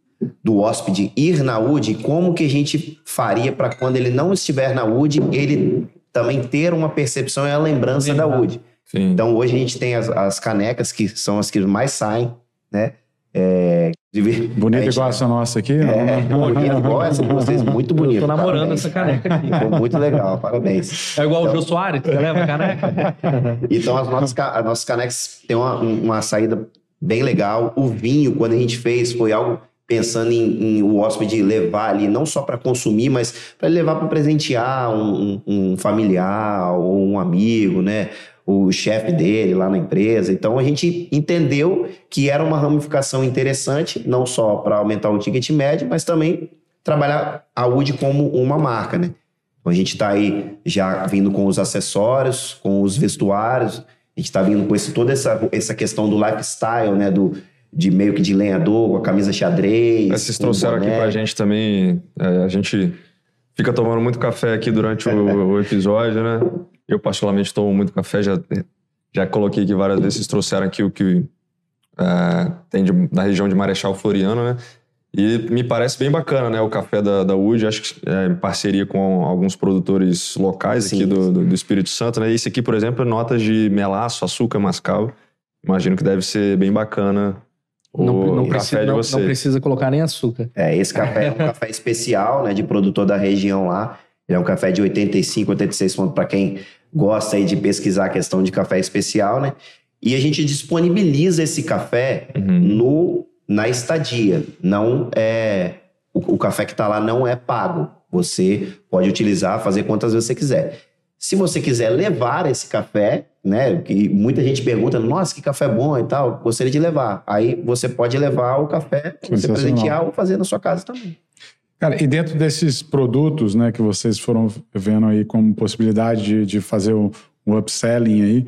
do hóspede ir na UD, como que a gente faria para quando ele não estiver na UD, ele também ter uma percepção e a lembrança da UD. Sim. Então, hoje a gente tem as, as canecas, que são as que mais saem, né? É, bonita gente, igual essa nossa aqui. É, bonita igual essa de vocês, muito bonita. Tô namorando parabéns. essa caneca aqui. Ficou muito legal, parabéns. É igual então, o Jô Soares, você lembra a caneca? então as nossas, as nossas canecas têm uma, uma saída bem legal. O vinho, quando a gente fez, foi algo pensando em, em o hóspede levar ali, não só para consumir, mas para levar para presentear um, um, um familiar ou um amigo, né? O chefe dele lá na empresa. Então a gente entendeu que era uma ramificação interessante, não só para aumentar o ticket médio, mas também trabalhar a UD como uma marca, né? Então a gente está aí já vindo com os acessórios, com os vestuários, a gente está vindo com esse, toda essa, essa questão do lifestyle, né? Do, de meio que de lenhador, com a camisa xadrez. Vocês trouxeram aqui pra gente também. É, a gente fica tomando muito café aqui durante o, o episódio, né? Eu, particularmente, tomo muito café. Já, já coloquei aqui várias vezes. Vocês trouxeram aqui o que é, tem de, da região de Marechal Floriano, né? E me parece bem bacana, né? O café da, da Wood, acho que é, em parceria com alguns produtores locais Sim. aqui do, do, do, Espírito Santo, né? Esse aqui, por exemplo, é notas de melaço, açúcar, mascavo. Imagino que deve ser bem bacana o não, não café precisa. Não, não precisa colocar nem açúcar. É, esse café é um café especial, né? De produtor da região lá. Ele é um café de 85, 86 pontos para quem gosta aí de pesquisar a questão de café especial, né? E a gente disponibiliza esse café uhum. no na estadia. Não é o, o café que está lá não é pago. Você pode utilizar, fazer quantas vezes você quiser. Se você quiser levar esse café, né? Que muita gente pergunta, nossa, que café bom e tal, gostaria de levar. Aí você pode levar o café, você presentear ou fazer na sua casa também. Cara, e dentro desses produtos, né, que vocês foram vendo aí como possibilidade de, de fazer o, o upselling aí,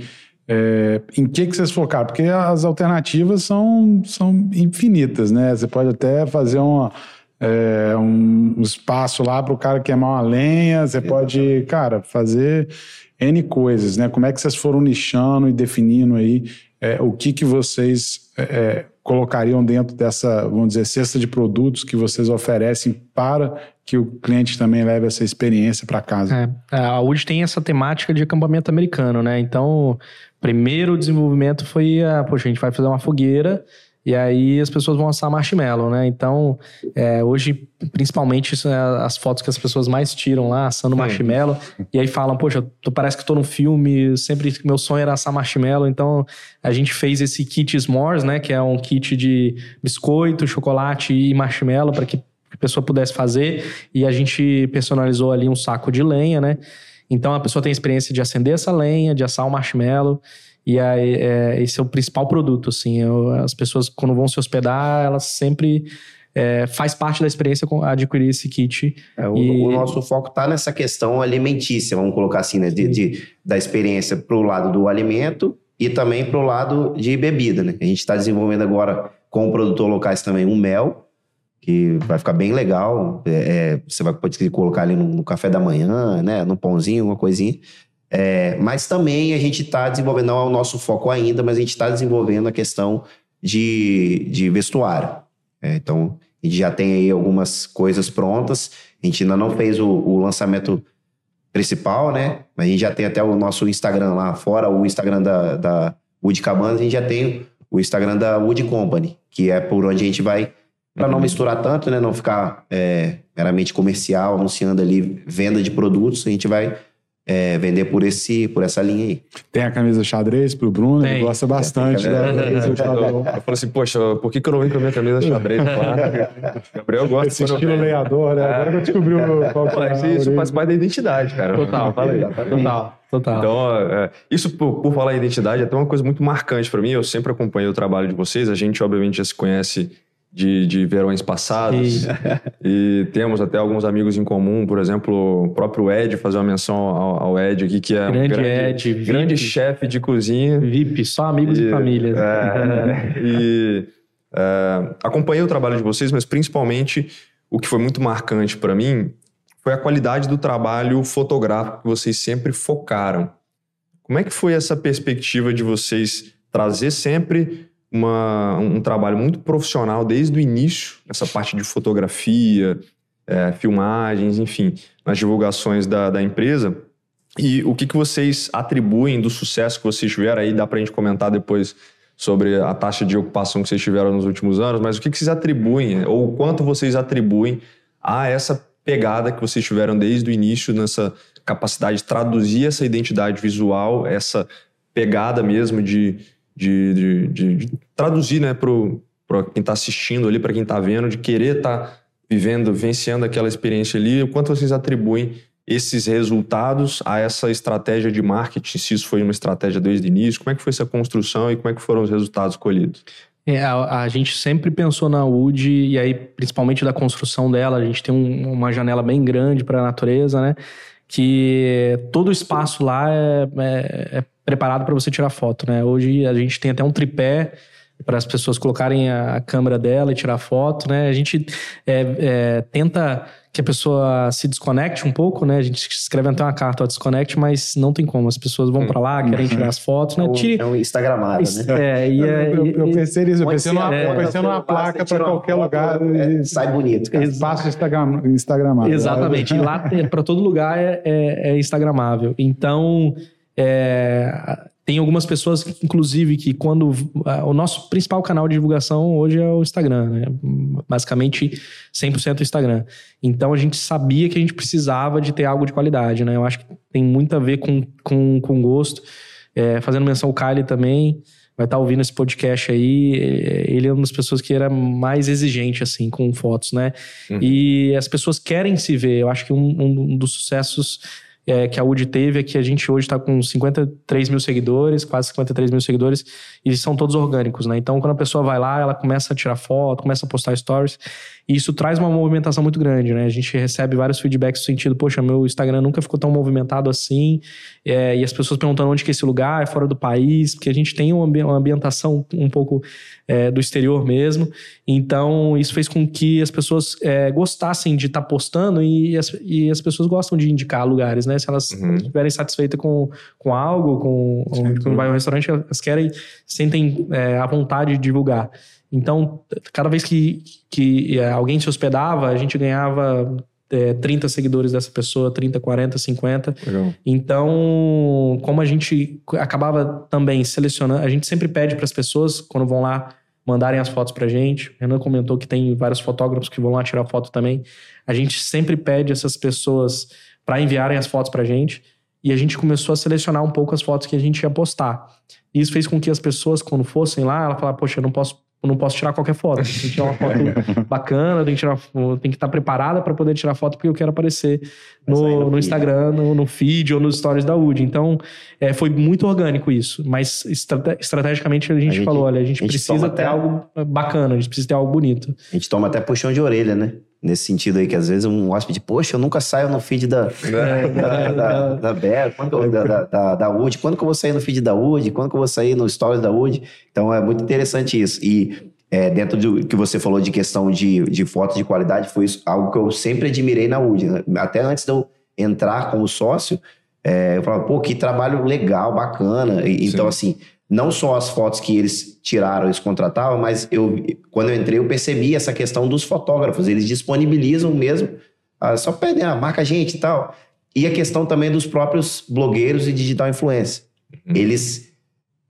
é, em que, que vocês focaram? Porque as alternativas são, são infinitas, né? Você pode até fazer uma, é, um, um espaço lá para o cara queimar uma lenha, você pode, cara, fazer N coisas, né? Como é que vocês foram nichando e definindo aí é, o que, que vocês é, é, colocariam dentro dessa, vamos dizer, cesta de produtos que vocês oferecem para que o cliente também leve essa experiência para casa? É, a UD tem essa temática de acampamento americano, né? Então, primeiro desenvolvimento foi, a, poxa, a gente vai fazer uma fogueira e aí as pessoas vão assar marshmallow, né? Então, é, hoje, principalmente, isso é as fotos que as pessoas mais tiram lá, assando Sim. marshmallow. E aí falam, poxa, tu parece que tô num filme, sempre meu sonho era assar marshmallow. Então, a gente fez esse kit S'mores, né? Que é um kit de biscoito, chocolate e marshmallow para que a pessoa pudesse fazer. E a gente personalizou ali um saco de lenha, né? Então a pessoa tem a experiência de acender essa lenha, de assar o marshmallow. E aí, é, esse é o principal produto, assim. Eu, as pessoas, quando vão se hospedar, elas sempre... É, faz parte da experiência adquirir esse kit. É, o, e... o, nosso foco está nessa questão alimentícia, vamos colocar assim, né? De, de da experiência para o lado do alimento e também para o lado de bebida, né? A gente está desenvolvendo agora com o produtor locais também um mel, que vai ficar bem legal. É, é, você vai pode colocar ali no, no, café da manhã, né? No pãozinho, uma coisinha. É, mas também a gente está desenvolvendo, não é o nosso foco ainda, mas a gente está desenvolvendo a questão de, de vestuário. É, então, a gente já tem aí algumas coisas prontas. A gente ainda não fez o, o lançamento principal, né? Mas a gente já tem até o nosso Instagram lá, fora o Instagram da, da Wood Cabanas, a gente já tem o Instagram da Wood Company, que é por onde a gente vai para não misturar tanto, né? Não ficar é, meramente comercial, anunciando ali venda de produtos, a gente vai é, vender por, esse, por essa linha aí. Tem a camisa xadrez pro Bruno, Tem. ele gosta bastante da camisa xadrez. Eu falei assim, poxa, por que, que eu não venho com a minha camisa xadrez? Gabriel gosta Esse estilo eu... leador, né? Agora que eu descobri qual que é. Isso, isso faz parte da identidade, cara. Total, falei. Total. Total. Então, é, isso por, por falar em identidade é até uma coisa muito marcante para mim. Eu sempre acompanhei o trabalho de vocês. A gente, obviamente, já se conhece de, de verões passados. e temos até alguns amigos em comum, por exemplo, o próprio Ed, fazer uma menção ao, ao Ed aqui, que é grande um grande, Ed, grande chefe de cozinha. VIP, só amigos e, família. É, e é, acompanhei o trabalho de vocês, mas principalmente o que foi muito marcante para mim foi a qualidade do trabalho fotográfico que vocês sempre focaram. Como é que foi essa perspectiva de vocês trazer sempre uma, um trabalho muito profissional desde o início, essa parte de fotografia, é, filmagens, enfim, nas divulgações da, da empresa. E o que, que vocês atribuem do sucesso que vocês tiveram aí? Dá para a gente comentar depois sobre a taxa de ocupação que vocês tiveram nos últimos anos, mas o que, que vocês atribuem, ou quanto vocês atribuem a essa pegada que vocês tiveram desde o início, nessa capacidade de traduzir essa identidade visual, essa pegada mesmo de, de, de, de, de traduzir né, para quem está assistindo ali, para quem está vendo, de querer estar tá vivendo, vencendo aquela experiência ali, o quanto vocês atribuem esses resultados a essa estratégia de marketing, se isso foi uma estratégia desde o início, como é que foi essa construção e como é que foram os resultados colhidos? É, a, a, gente sempre pensou na Wood, e aí, principalmente da construção dela, a gente tem um, uma janela bem grande para a natureza, né? Que todo o espaço lá é, é, é preparado para você tirar foto, né? Hoje a gente tem até um tripé para as pessoas colocarem a, câmera dela e tirar foto, né? A gente é, é, tenta que a pessoa se desconecte um pouco, né? A gente escreve até uma carta, ó, desconecte, mas não tem como. As pessoas vão para lá, querem tirar as fotos, né? Tire... É um Instagramável, né? É, e, é, eu, eu, pensei nisso, eu pensei numa, é, eu pensei numa placa para qualquer lugar. É, sai bonito, cara. Espaço Instagram, Instagramável. Exatamente. E lá, para todo lugar, é, é, é Instagramável. Então, é, tem algumas pessoas, inclusive, que quando. O nosso principal canal de divulgação hoje é o Instagram, né? Basicamente 100% Instagram. Então a gente sabia que a gente precisava de ter algo de qualidade, né? Eu acho que tem muito a ver com, com, com gosto. É, fazendo menção ao Kylie também, vai estar tá ouvindo esse podcast aí. Ele é uma das pessoas que era mais exigente, assim, com fotos, né? Uhum. E as pessoas querem se ver. Eu acho que um, um dos sucessos é, que a UD teve é que a gente hoje está com 53 mil seguidores, quase 53 mil seguidores, e são todos orgânicos, né? Então, quando a pessoa vai lá, ela começa a tirar foto, começa a postar stories, e isso traz uma movimentação muito grande, né? A gente recebe vários feedbacks no sentido, poxa, meu Instagram nunca ficou tão movimentado assim, é, e as pessoas perguntando onde que é esse lugar, é fora do país, porque a gente tem uma, ambientação um pouco é, do exterior mesmo. Então, isso fez com que as pessoas é, gostassem de estar tá postando e as, e as pessoas gostam de indicar lugares, né? Se elas uhum. estiverem satisfeitas com, com algo, com, quando vai ao restaurante, elas querem, sentem é, a vontade de divulgar. Então, cada vez que, que é, alguém se hospedava, a gente ganhava é, 30 seguidores dessa pessoa, 30, 40, 50. Legal. Então, como a gente acabava também selecionando, a gente sempre pede para as pessoas, quando vão lá, mandarem as fotos pra gente. O Renan comentou que tem vários fotógrafos que vão lá tirar foto também. A gente sempre pede essas pessoas para enviarem as fotos pra gente. E a gente começou a selecionar um pouco as fotos que a gente ia postar. Isso fez com que as pessoas, quando fossem lá, ela falasse, poxa, eu não posso eu não posso tirar qualquer foto. Tem que tirar uma foto bacana, tem que, tirar, tem que estar preparada para poder tirar foto, porque eu quero aparecer no, no, no Instagram, no, no, feed ou nos stories da UD. Então, é, foi muito orgânico isso. Mas estrate, estrategicamente a gente, a gente, falou: olha, a gente, a gente precisa ter até... algo bacana, a gente precisa ter algo bonito. A gente toma até puxão de orelha, né? Nesse sentido aí, que às vezes um hóspede, poxa, eu nunca saio no feed da, é. da, da, da, Bear, quando, da, da, da UD, quando que eu vou sair no feed da UD, quando que eu vou sair no stories da UD? Então é muito interessante isso. E é, dentro do que você falou de questão de, de fotos de qualidade, foi isso, algo que eu sempre admirei na UD. Né? Até antes de eu entrar como sócio, é, eu falava, pô, que trabalho legal, bacana. E, então, assim, não só as fotos que eles tiraram, eles contratavam, mas eu, quando eu entrei, eu percebi essa questão dos fotógrafos. Eles disponibilizam mesmo, ah, só pedem, ah, marca a gente e tal. E a questão também dos próprios blogueiros e digital influencer. Uhum. Eles,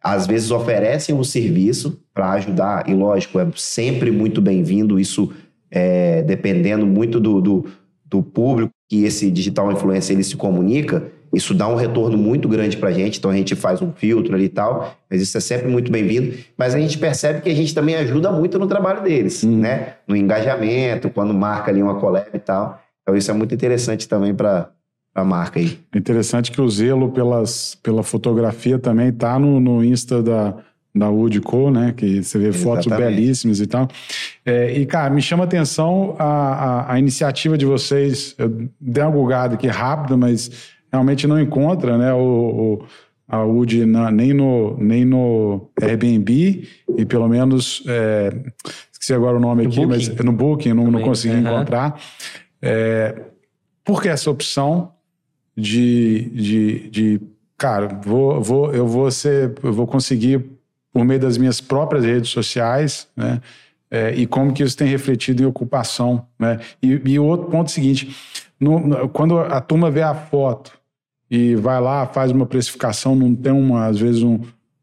às vezes, oferecem o um serviço para ajudar, e lógico, é sempre muito bem-vindo, isso é, dependendo muito do, do, do público que esse digital influencer ele se comunica, isso dá um retorno muito grande para a gente, então a gente faz um filtro ali e tal, mas isso é sempre muito bem-vindo. Mas a gente percebe que a gente também ajuda muito no trabalho deles, hum. né? No engajamento, quando marca ali uma collab e tal. Então isso é muito interessante também para a marca aí. Interessante que o zelo pelas, pela fotografia também tá no, no Insta da, da Woodco, né? Que você vê Exatamente. fotos belíssimas e tal. É, e, cara, me chama atenção a, a, a, iniciativa de vocês. Eu dei uma bugada aqui rápida, mas realmente não encontra, né? O, o a UD nem, no, nem no Airbnb e pelo menos é, esqueci agora o nome no aqui, booking. mas no Booking não, não consegui uhum. encontrar. É, por que essa opção de, de, de cara, vou, vou, eu vou ser, eu vou conseguir por meio das minhas próprias redes sociais, né? É, e como que isso tem refletido em ocupação, né? E, e o outro ponto é seguinte, no, quando a turma vê a foto e vai lá, faz uma precificação, não tem uma, às vezes um,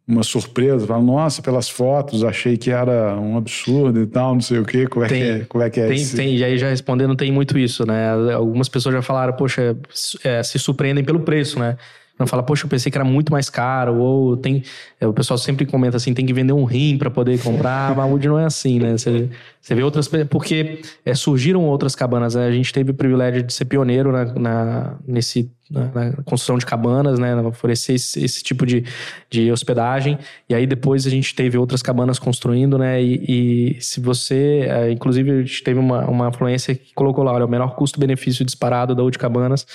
uma surpresa, fala, nossa, pelas fotos, achei que era um absurdo e tal, não sei o quê, como é tem, que é? Como é, que é tem, tem, e aí já respondendo, tem muito isso, né? Algumas pessoas já falaram, poxa, é, se surpreendem pelo preço, né? Não fala, poxa, eu pensei que era muito mais caro, ou tem. É, o pessoal sempre comenta assim, tem que vender um rim para poder comprar. A Mahmoud não é assim, né? Você, você vê outras. Porque é, surgiram outras cabanas. Né? A gente teve o privilégio de ser pioneiro na, na nesse, na, na, construção de cabanas, né? Oferecer esse, esse, tipo de, de hospedagem. E aí depois a gente teve outras cabanas construindo, né? E, e se você. É, inclusive, a gente teve uma, uma influência que colocou lá: olha, o menor custo-benefício disparado da UD Cabanas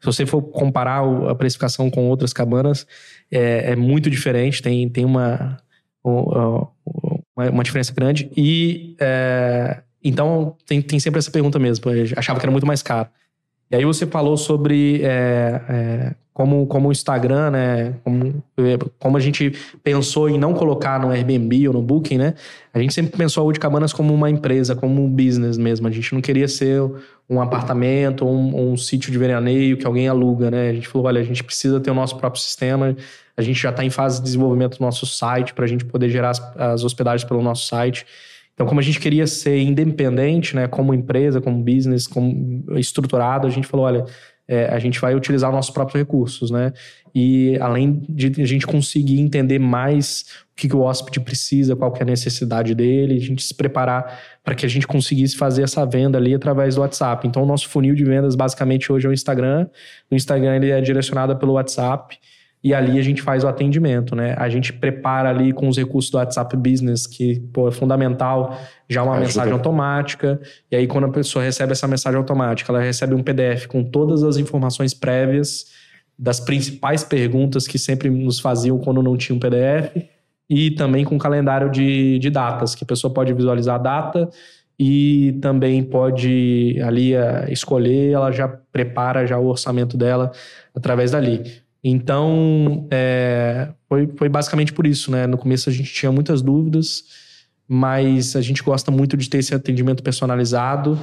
se você for comparar a precificação com outras cabanas, é, é muito diferente. Tem, tem uma, uma, uma diferença grande. E é, então tem, tem sempre essa pergunta mesmo. Achava que era muito mais caro. E aí você falou sobre é, é, como, como o Instagram, né? Como, como a gente pensou em não colocar no Airbnb ou no Booking, né? A gente sempre pensou a Wood Cabanas como uma empresa, como um business mesmo. A gente não queria ser um apartamento ou um, um sítio de veraneio que alguém aluga, né? A gente falou, olha, a gente precisa ter o nosso próprio sistema. A gente já está em fase de desenvolvimento do nosso site para a gente poder gerar as, as hospedagens pelo nosso site. Então, como a gente queria ser independente, né, como empresa, como business, como estruturado, a gente falou, olha, é, a gente vai utilizar nossos próprios recursos, né? E além de a gente conseguir entender mais o que, que o hóspede precisa, qual que é a necessidade dele, a gente se preparar para que a gente conseguisse fazer essa venda ali através do WhatsApp. Então, o nosso funil de vendas basicamente hoje é o Instagram. O Instagram ele é direcionado pelo WhatsApp e ali a gente faz o atendimento, né? A gente prepara ali com os recursos do WhatsApp Business, que pô, é fundamental, já uma Ajuda. mensagem automática. E aí, quando a pessoa recebe essa mensagem automática, ela recebe um PDF com todas as informações prévias das principais perguntas que sempre nos faziam quando não tinha um PDF, e também com calendário de, de datas, que a pessoa pode visualizar a data e também pode ali eh, escolher, ela já prepara já o orçamento dela através dali. Então, é, foi, foi basicamente por isso, né? No começo a gente tinha muitas dúvidas, mas a gente gosta muito de ter esse atendimento personalizado.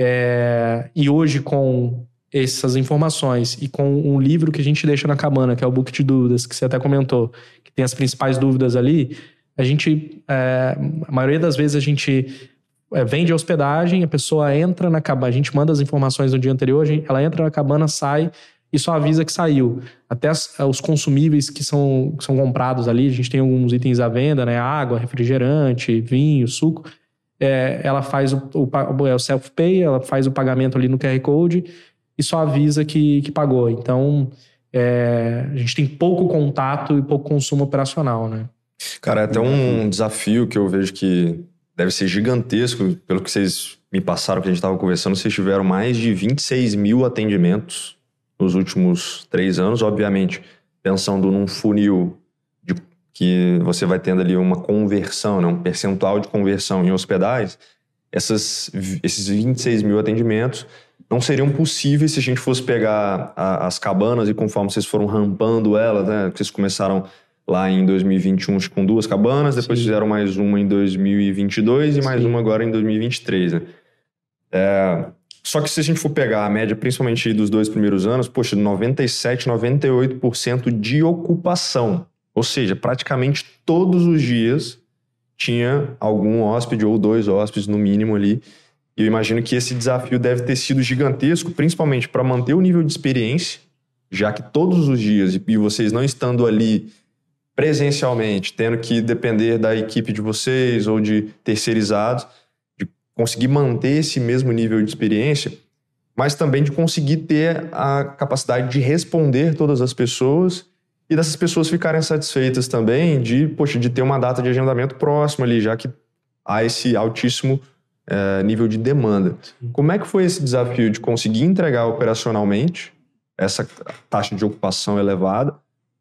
É, e hoje, com essas informações e com um livro que a gente deixa na cabana, que é o Book de Dúvidas, que você até comentou, que tem as principais dúvidas ali, a gente, é, a maioria das vezes a gente é, vende a hospedagem, a pessoa entra na cabana, a gente manda as informações no dia anterior, ela entra na cabana, sai e só avisa que saiu. Até as, os consumíveis que são, que são comprados ali, a gente tem alguns itens à venda, né? Água, refrigerante, vinho, suco. É, ela faz o, o, é o self-pay, ela faz o pagamento ali no QR Code e só avisa que, que pagou. Então, é, a gente tem pouco contato e pouco consumo operacional, né? Cara, é até um desafio que eu vejo que deve ser gigantesco, pelo que vocês me passaram, que a gente estava conversando, vocês tiveram mais de 26 mil atendimentos nos últimos três anos, obviamente, pensando num funil de, que você vai tendo ali uma conversão, né, um percentual de conversão em hospedagens, essas, esses 26 mil atendimentos não seriam possíveis se a gente fosse pegar a, as cabanas e conforme vocês foram rampando elas, né, vocês começaram lá em 2021 com duas cabanas, depois Sim. fizeram mais uma em 2022 e mais Sim. uma agora em 2023, né? É, só que se a gente for pegar a média, principalmente dos dois primeiros anos, poxa, 97, 98% de ocupação. Ou seja, praticamente todos os dias tinha algum hóspede ou dois hóspedes no mínimo ali. Eu imagino que esse desafio deve ter sido gigantesco, principalmente para manter o nível de experiência, já que todos os dias, e vocês não estando ali presencialmente, tendo que depender da equipe de vocês ou de terceirizados, conseguir manter esse mesmo nível de experiência, mas também de conseguir ter a capacidade de responder todas as pessoas e dessas pessoas ficarem satisfeitas também de, poxa, de ter uma data de agendamento próxima ali, já que há esse altíssimo é, nível de demanda. Como é que foi esse desafio de conseguir entregar operacionalmente essa taxa de ocupação elevada,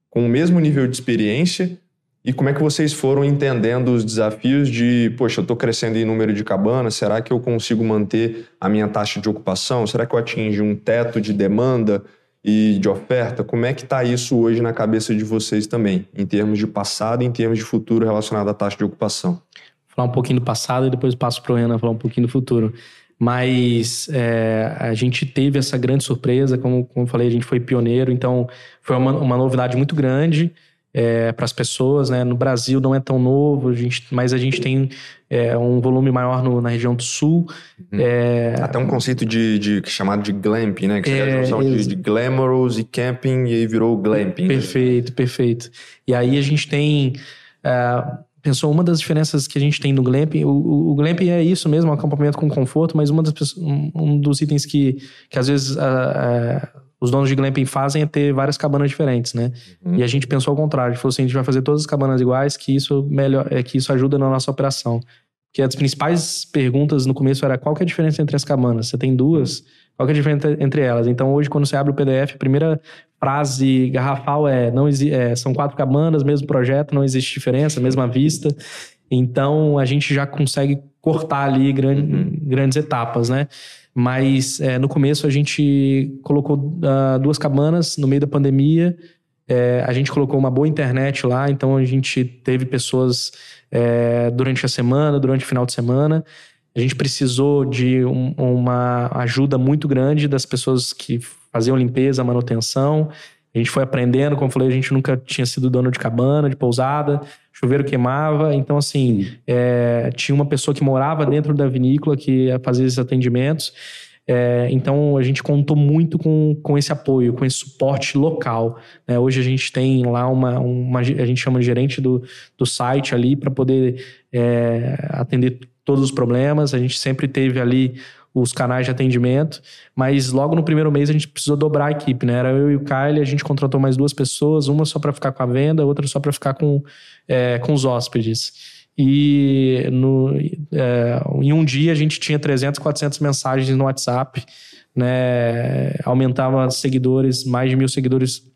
com o mesmo nível de experiência e como é que vocês foram entendendo os desafios de, poxa, eu estou crescendo em número de cabanas, será que eu consigo manter a minha taxa de ocupação? Será que eu atingi um teto de demanda e de oferta? Como é que está isso hoje na cabeça de vocês também, em termos de passado e em termos de futuro relacionado à taxa de ocupação? Vou falar um pouquinho do passado e depois passo para o Renan falar um pouquinho do futuro. Mas é, a gente teve essa grande surpresa, como, como eu falei, a gente foi pioneiro, então foi uma, uma novidade muito grande é, para as pessoas. Né? No Brasil não é tão novo, a gente, mas a gente tem é, um volume maior no, na região do sul. Uhum. É, Até um conceito de, de, chamado de glamping, né? Que seria a é, junção de, de glamorous e camping e aí virou glamping. Né? Perfeito, né? perfeito. E aí a gente tem... Uh, pensou uma das diferenças que a gente tem no glamping, o, o, glamping é isso mesmo, um acampamento com conforto, mas uma das, um, um dos itens que, que às vezes uh, uh, os donos de glamping fazem é ter várias cabanas diferentes, né? Uhum. E a gente pensou ao contrário, a gente falou assim, a gente vai fazer todas as cabanas iguais, que isso melhor, é que isso ajuda na nossa operação. Porque as principais perguntas no começo era qual que é a diferença entre as cabanas? Você tem duas, qual que é a diferença entre elas? Então hoje quando você abre o PDF, a primeira frase garrafal é não é, são quatro cabanas, mesmo projeto, não existe diferença, mesma vista. Então a gente já consegue cortar ali grande, uhum. grandes etapas, né? Mas é, no começo a gente colocou uh, duas cabanas no meio da pandemia. É, a gente colocou uma boa internet lá, então a gente teve pessoas é, durante a semana, durante o final de semana. A gente precisou de um, uma ajuda muito grande das pessoas que faziam limpeza, manutenção. A gente foi aprendendo, como eu falei, a gente nunca tinha sido dono de cabana, de pousada, chuveiro queimava. Então, assim, é, tinha uma pessoa que morava dentro da vinícola que fazia esses atendimentos. É, então, a gente contou muito com, com esse apoio, com esse suporte local. É, hoje a gente tem lá uma, uma, a gente chama de gerente do, do site ali para poder é, atender todos os problemas. A gente sempre teve ali os canais de atendimento, mas logo no primeiro mês a gente precisou dobrar a equipe, né? Era eu e o Kyle, a gente contratou mais duas pessoas, uma só para ficar com a venda, outra só para ficar com, é, com os hóspedes. E no, é, em um dia a gente tinha 300, 400 mensagens no WhatsApp, né? Aumentava seguidores, mais de mil seguidores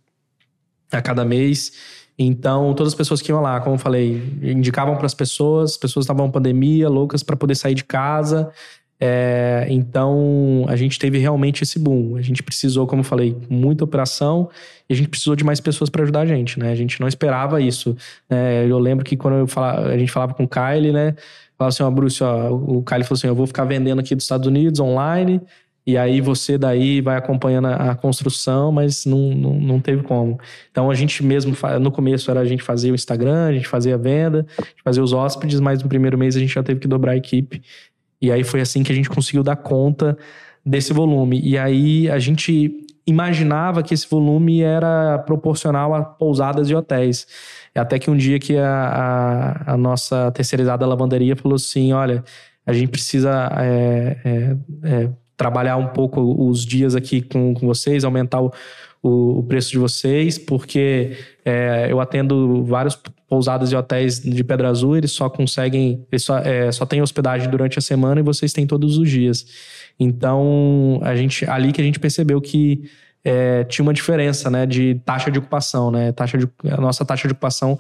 a cada mês. Então, todas as pessoas que iam lá, como eu falei, indicavam para as pessoas, as pessoas estavam pandemia, loucas para poder sair de casa. É, então, a gente teve realmente esse boom. A gente precisou, como eu falei, muita operação e a gente precisou de mais pessoas para ajudar a gente, né? A gente não esperava isso. É, eu lembro que quando falava, a gente falava com o Kyle, né? Falava assim, ó, Bruce, ó, o Kyle falou assim, eu vou ficar vendendo aqui dos Estados Unidos online e aí você daí vai acompanhando a, construção, mas não, não, não, teve como. Então a gente mesmo, no começo era a gente fazia o Instagram, a gente fazia a venda, a gente fazia os hóspedes, mas no primeiro mês a gente já teve que dobrar a equipe. E aí foi assim que a gente conseguiu dar conta desse volume. E aí a gente imaginava que esse volume era proporcional a pousadas e hotéis. Até que um dia que a, a, a nossa terceirizada lavanderia falou assim, olha, a gente precisa é, é, é, trabalhar um pouco os dias aqui com, com vocês, aumentar o, o, preço de vocês, porque é, eu atendo vários pousadas e hotéis de Pedra Azul, eles só conseguem, eles só, é, só tem hospedagem durante a semana e vocês têm todos os dias. Então, a gente, ali que a gente percebeu que é, tinha uma diferença, né, de taxa de ocupação, né, taxa de, a nossa taxa de ocupação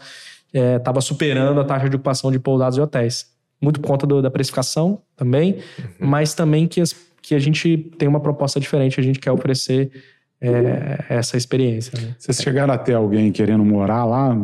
estava é, superando a taxa de ocupação de pousadas e hotéis. Muito por conta do, da precificação também, uhum. mas também que, as, que a gente tem uma proposta diferente, a gente quer oferecer é, essa experiência. Né? Vocês chegaram a ter alguém querendo morar lá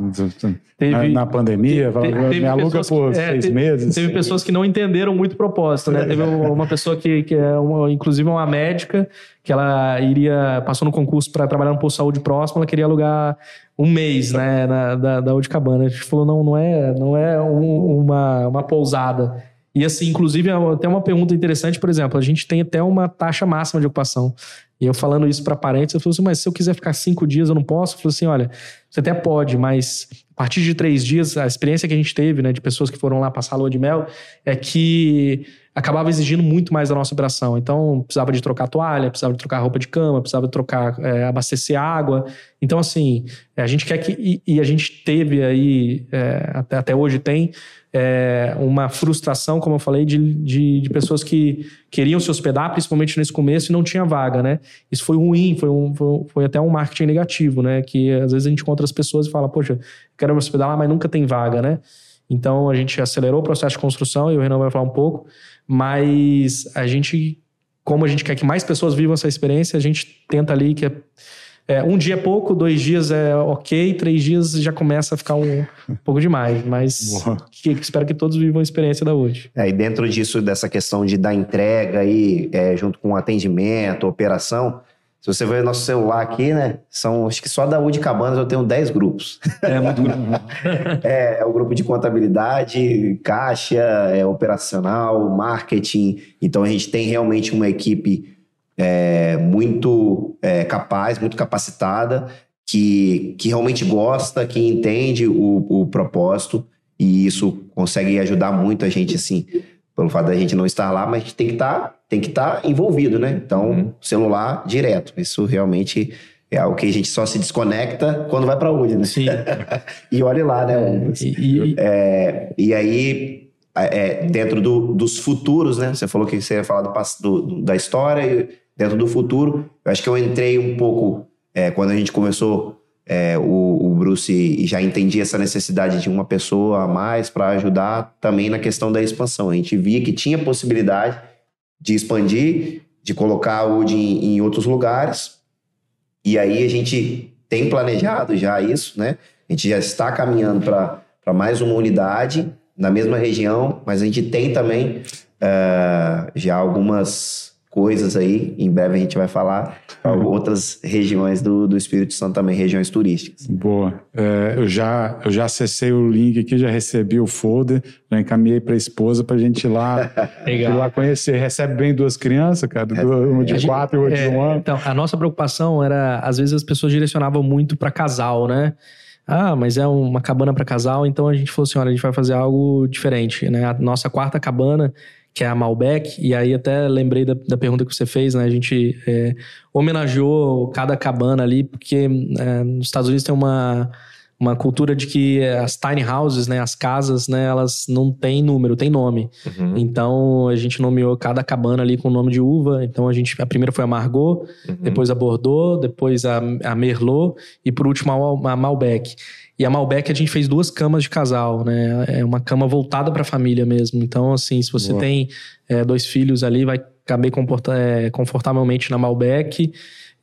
teve, na, na, pandemia? Te, te, me aluga por que, é, seis meses? Teve pessoas que não entenderam muito o propósito, né? Teve uma pessoa que, que é, uma, inclusive, uma médica, que ela iria, passou no concurso para trabalhar no posto de saúde próximo, ela queria alugar um mês, né, na, da, da Cabana. A gente falou, não, não é, não é um, uma, uma pousada. E assim, inclusive, até uma pergunta interessante, por exemplo, a gente tem até uma taxa máxima de ocupação. E eu falando isso para parentes, eu falei assim, mas se eu quiser ficar cinco dias, eu não posso? Eu falei assim, olha, você até pode, mas a partir de três dias, a experiência que a gente teve, né, de pessoas que foram lá passar a lua de mel, é que acabava exigindo muito mais da nossa operação. Então, precisava de trocar toalha, precisava de trocar roupa de cama, precisava trocar, é, abastecer água. Então, assim, a gente quer que. E, e a gente teve aí, é, até, até hoje tem, é, uma frustração, como eu falei, de, de, de, pessoas que queriam se hospedar, principalmente nesse começo, e não tinha vaga, né? Isso foi ruim, foi, um, foi, foi, até um marketing negativo, né? Que às vezes a gente encontra as pessoas e fala, poxa, quero me hospedar lá, mas nunca tem vaga, né? Então a gente acelerou o processo de construção, e o Renan vai falar um pouco, mas a gente, como a gente quer que mais pessoas vivam essa experiência, a gente tenta ali que é é, um dia é pouco, dois dias é ok, três dias já começa a ficar um, um pouco demais. Mas que, espero que todos vivam a experiência da hoje. É, e dentro disso, dessa questão de dar entrega aí, é, junto com atendimento, operação, se você ver nosso celular aqui, né? São, acho que só da UD Cabanas eu tenho 10 grupos. É muito grupo. é, é o grupo de contabilidade, caixa, é operacional, marketing. Então a gente tem realmente uma equipe é, muito é, capaz, muito capacitada, que, que realmente gosta, que entende o, o propósito, e isso consegue ajudar muito a gente, assim, pelo fato da gente não estar lá, mas a gente tem que estar, tem que estar tá envolvido, né? Então, uhum. celular direto. Isso realmente é algo que a gente só se desconecta quando vai para onde, né? Sim. e olhe lá, né? E, e, é, e aí, é, dentro do, dos futuros, né? Você falou que você ia falar do, do, da história dentro do futuro. Eu acho que eu entrei um pouco, é, quando a gente começou é, o, o, Bruce já entendia essa necessidade de uma pessoa a mais para ajudar também na questão da expansão. A gente via que tinha possibilidade de expandir, de colocar a UD em, em outros lugares. E aí a gente tem planejado já isso, né? A gente já está caminhando para mais uma unidade na mesma região, mas a gente tem também uh, já algumas coisas aí. Em breve a gente vai falar uhum. outras regiões do, do Espírito Santo também, regiões turísticas. Boa. É, eu, já, eu já acessei o link aqui, já recebi o folder, já encaminhei para a esposa para a gente ir lá, ir lá conhecer. Recebe bem duas crianças, cara, é, uma de quatro e uma de um ano. Então, a nossa preocupação era, às vezes as pessoas direcionavam muito para casal, né? Ah, mas é uma cabana para casal, então a gente falou assim: olha, a gente vai fazer algo diferente, né? A nossa quarta cabana que é a Malbec, e aí até lembrei da, da pergunta que você fez, né? A gente é, homenageou cada cabana ali, porque é, nos Estados Unidos tem uma, uma cultura de que as tiny houses, né, as casas, né, elas não têm número, tem nome. Uhum. Então a gente nomeou cada cabana ali com o nome de uva. Então a gente a primeira foi a Margot, uhum. depois a Bordeaux, depois a, a Merlot e por último a, a Malbec. E a Malbec a gente fez duas camas de casal, né? É uma cama voltada para a família mesmo. Então, assim, se você Boa. tem é, dois filhos ali, vai caber é, confortavelmente na Malbec.